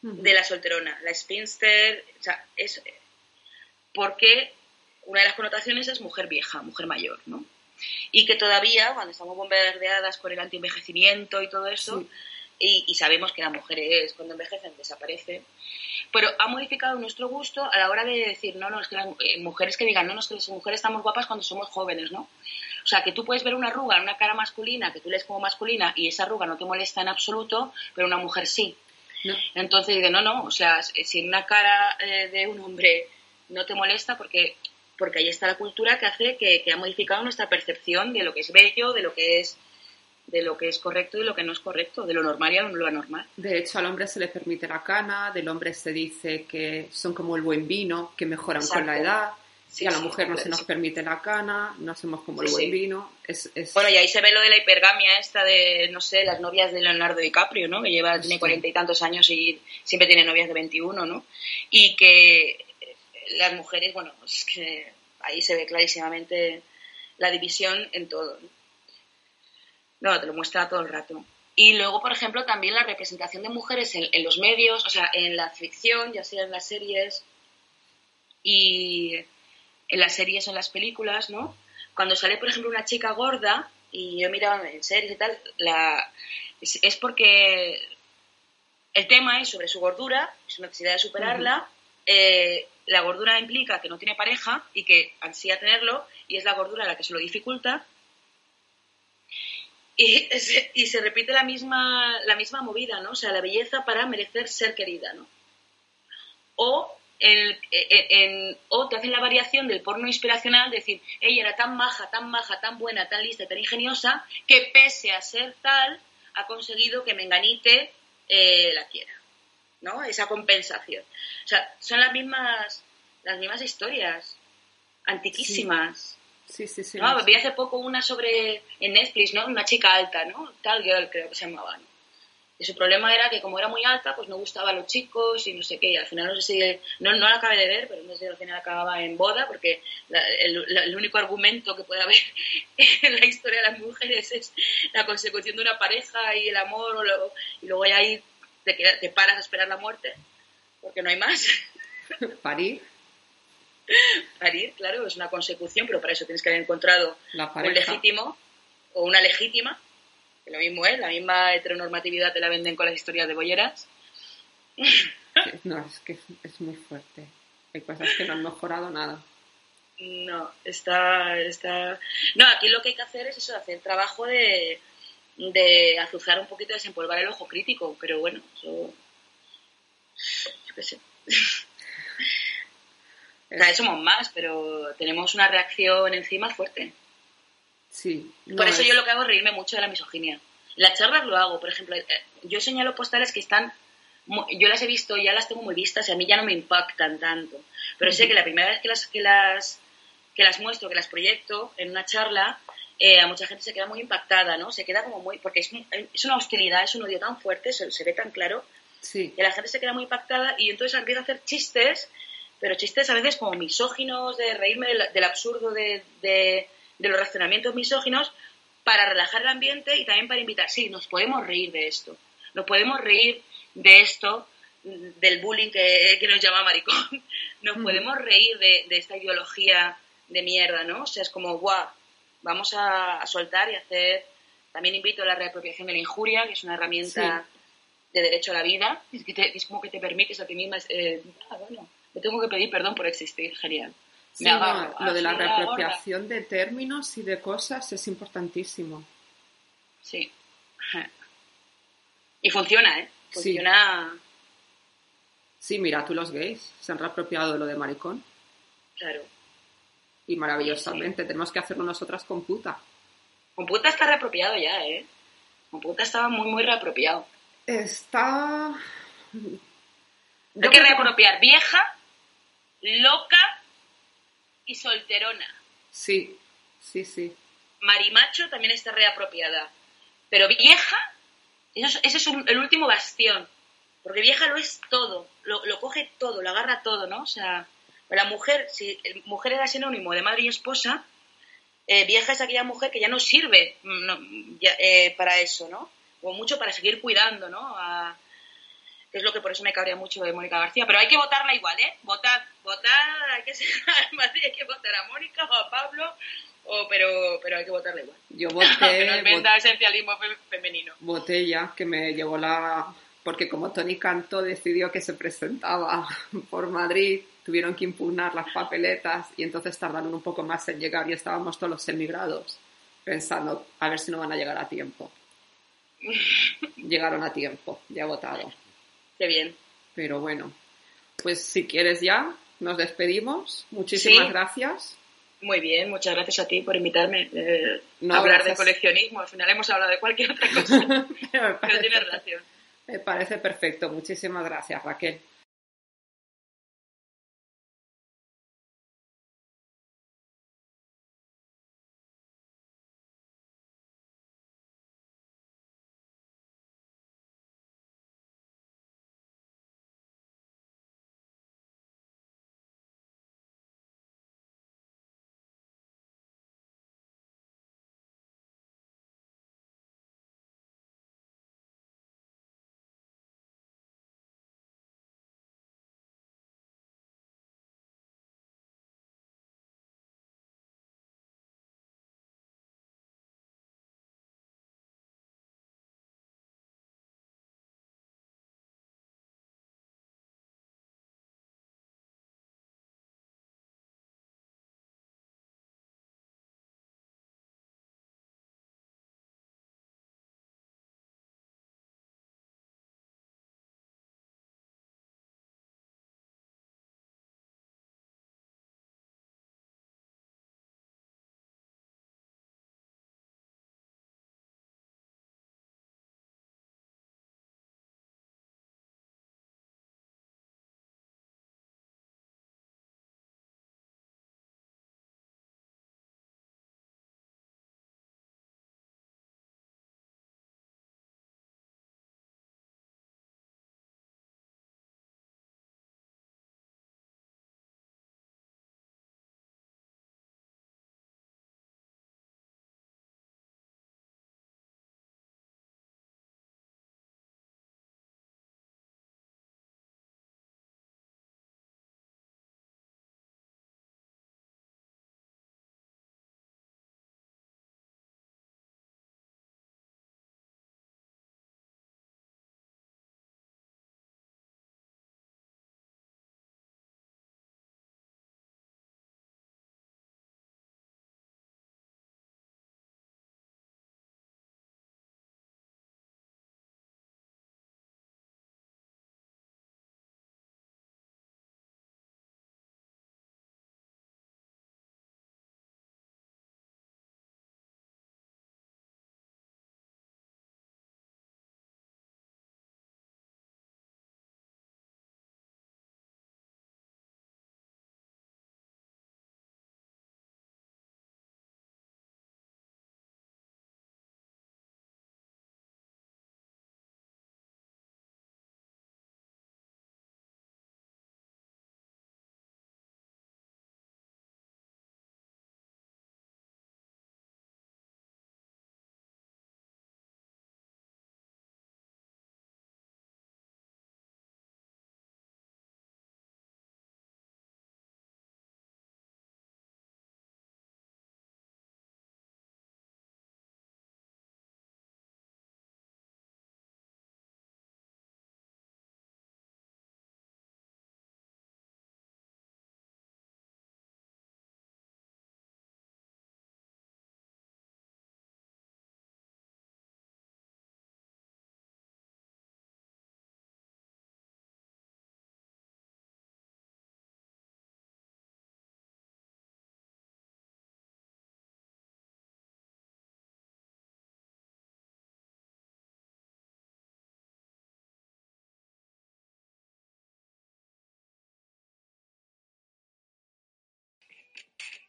de la solterona, la spinster, o sea, es porque una de las connotaciones es mujer vieja, mujer mayor, ¿no? Y que todavía, cuando estamos bombardeadas por el antienvejecimiento y todo eso, y, sabemos que las mujeres cuando envejecen desaparecen, pero ha modificado nuestro gusto a la hora de decir, no, no, es que las eh, mujeres que digan, no, no, es que las mujeres estamos guapas cuando somos jóvenes, ¿no? O sea, que tú puedes ver una arruga en una cara masculina, que tú lees como masculina, y esa arruga no te molesta en absoluto, pero una mujer sí. Entonces dice, no, no, o sea, si en una cara eh, de un hombre no te molesta, porque porque ahí está la cultura que hace que, que ha modificado nuestra percepción de lo que es bello, de lo que es de lo que es correcto y lo que no es correcto, de lo normal y lo anormal. De hecho, al hombre se le permite la cana, del hombre se dice que son como el buen vino, que mejoran con la edad, y a la mujer no se nos permite la cana, no hacemos como el buen vino. Es, Bueno, y ahí se ve lo de la hipergamia esta de, no sé, las novias de Leonardo DiCaprio, ¿no? Que lleva, tiene cuarenta y tantos años y siempre tiene novias de 21, ¿no? Y que las mujeres, bueno, pues es que ahí se ve clarísimamente la división en todo. No, te lo muestra todo el rato. Y luego, por ejemplo, también la representación de mujeres en, los medios, o sea, en la ficción, ya sea en las series y en las series o en las películas, ¿no? Cuando sale, por ejemplo, una chica gorda, y yo he mirado en series y tal, la, es, porque el tema es sobre su gordura, su necesidad de superarla, eh, la gordura implica que no tiene pareja y que ansía tenerlo, y es la gordura la que se lo dificulta. Y, se repite la misma, la misma movida, ¿no? O sea, la belleza para merecer ser querida, ¿no? O, en, o te hacen la variación del porno inspiracional, de decir, ella era tan maja, tan maja, tan buena, tan lista, tan ingeniosa, que pese a ser tal, ha conseguido que Menganite eh, la quiera. ¿No? Esa compensación. O sea, son las mismas, las mismas historias, antiquísimas. Sí, sí, sí. ¿no? Vi hace poco una sobre, en Netflix, ¿no? Una chica alta, ¿no? Tal girl creo que se llamaba, Y su problema era que como era muy alta, pues no gustaba a los chicos y no sé qué. Y al final no sé si, no, no la acabé de ver, pero no sé si al final acababa en boda, porque el, único argumento que puede haber en la historia de las mujeres es la consecución de una pareja y el amor, y luego hay te, te paras a esperar la muerte, porque no hay más. Parir. Parir, claro, es una consecución, pero para eso tienes que haber encontrado un legítimo o una legítima, que lo mismo es, la misma heteronormatividad te la venden con las historias de bolleras. No, es que es muy fuerte. Hay cosas que no han mejorado nada. No, está, está... No, aquí lo que hay que hacer es eso, hacer trabajo de, de azuzar un poquito, desempolvar el ojo crítico, pero bueno, eso. Yo qué sé. Cada vez somos más, pero tenemos una reacción encima fuerte. Sí. por eso yo lo que hago es reírme mucho de la misoginia. Las charlas lo hago, por ejemplo, eh, yo señalo postales que están yo las he visto, ya las tengo muy vistas y a mí ya no me impactan tanto. Pero sé que la primera vez que las, que las, que las muestro, que las proyecto en una charla, eh, a mucha gente se queda muy impactada, ¿no? Se queda como muy... porque es, es una hostilidad, es un odio tan fuerte, se, se ve tan claro, Sí. que la gente se queda muy impactada y entonces empieza a hacer chistes, pero chistes a veces como misóginos, de reírme del, del absurdo de, de- de los razonamientos misóginos, para relajar el ambiente y también para invitar, sí, nos podemos reír de esto, nos podemos reír de esto, del bullying que, que nos llama maricón, nos podemos reír de, de esta ideología de mierda, ¿no? O sea, es como, guau, vamos a, a soltar y hacer... También invito a la reapropiación de la injuria, que es una herramienta de derecho a la vida, es, que te- es como que te permites a ti misma, eh, ah, bueno, me tengo que pedir perdón por existir, genial. Sí, no, lo de la reapropiación de términos y de cosas es importantísimo. Sí. Y funciona, ¿eh? Sí. Funciona, Sí, mira, tú los gays se han reapropiado de lo de maricón claro. Y maravillosamente. Tenemos que hacerlo nosotras con puta. Con puta está reapropiado ya, ¿eh? Con puta estaba muy, muy reapropiado. Está... Hay Yo que reapropiar vieja, loca y solterona. Sí, sí, sí. Marimacho también está reapropiada. Pero vieja, eso es- ese es un- el último bastión. Porque vieja lo es todo, lo, lo coge todo, lo agarra todo, ¿no? O sea, la mujer, si mujer era sinónimo de madre y esposa, eh, vieja es aquella mujer que ya no sirve mm, no, ya, eh, para eso, ¿no? O mucho para seguir cuidando, ¿no? A- que es lo que por eso me cabría mucho de Mónica García. Pero hay que votarla igual, ¿eh? Votar, votar, hay que, ser- hay que votar a Mónica o a Pablo, o, pero, pero hay que votarla igual. Yo que voté, nos vot- venda esencialismo fe- femenino. voté ya, que me llevó la... Porque como Tony Canto decidió que se presentaba por Madrid, tuvieron que impugnar las papeletas y entonces tardaron un poco más en llegar y estábamos todos los emigrados pensando a ver si no van a llegar a tiempo. Llegaron a tiempo, ya votado. Qué bien. Pero bueno, pues si quieres ya, nos despedimos. Muchísimas Sí. gracias. Muy bien, muchas gracias a ti por invitarme eh, No, a hablar gracias. de coleccionismo. Al final hemos hablado de cualquier otra cosa, pero tiene relación. Me parece perfecto. Muchísimas gracias, Raquel.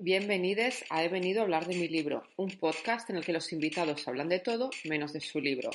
Bienvenidos a He venido a hablar de mi libro, un podcast en el que los invitados hablan de todo menos de su libro.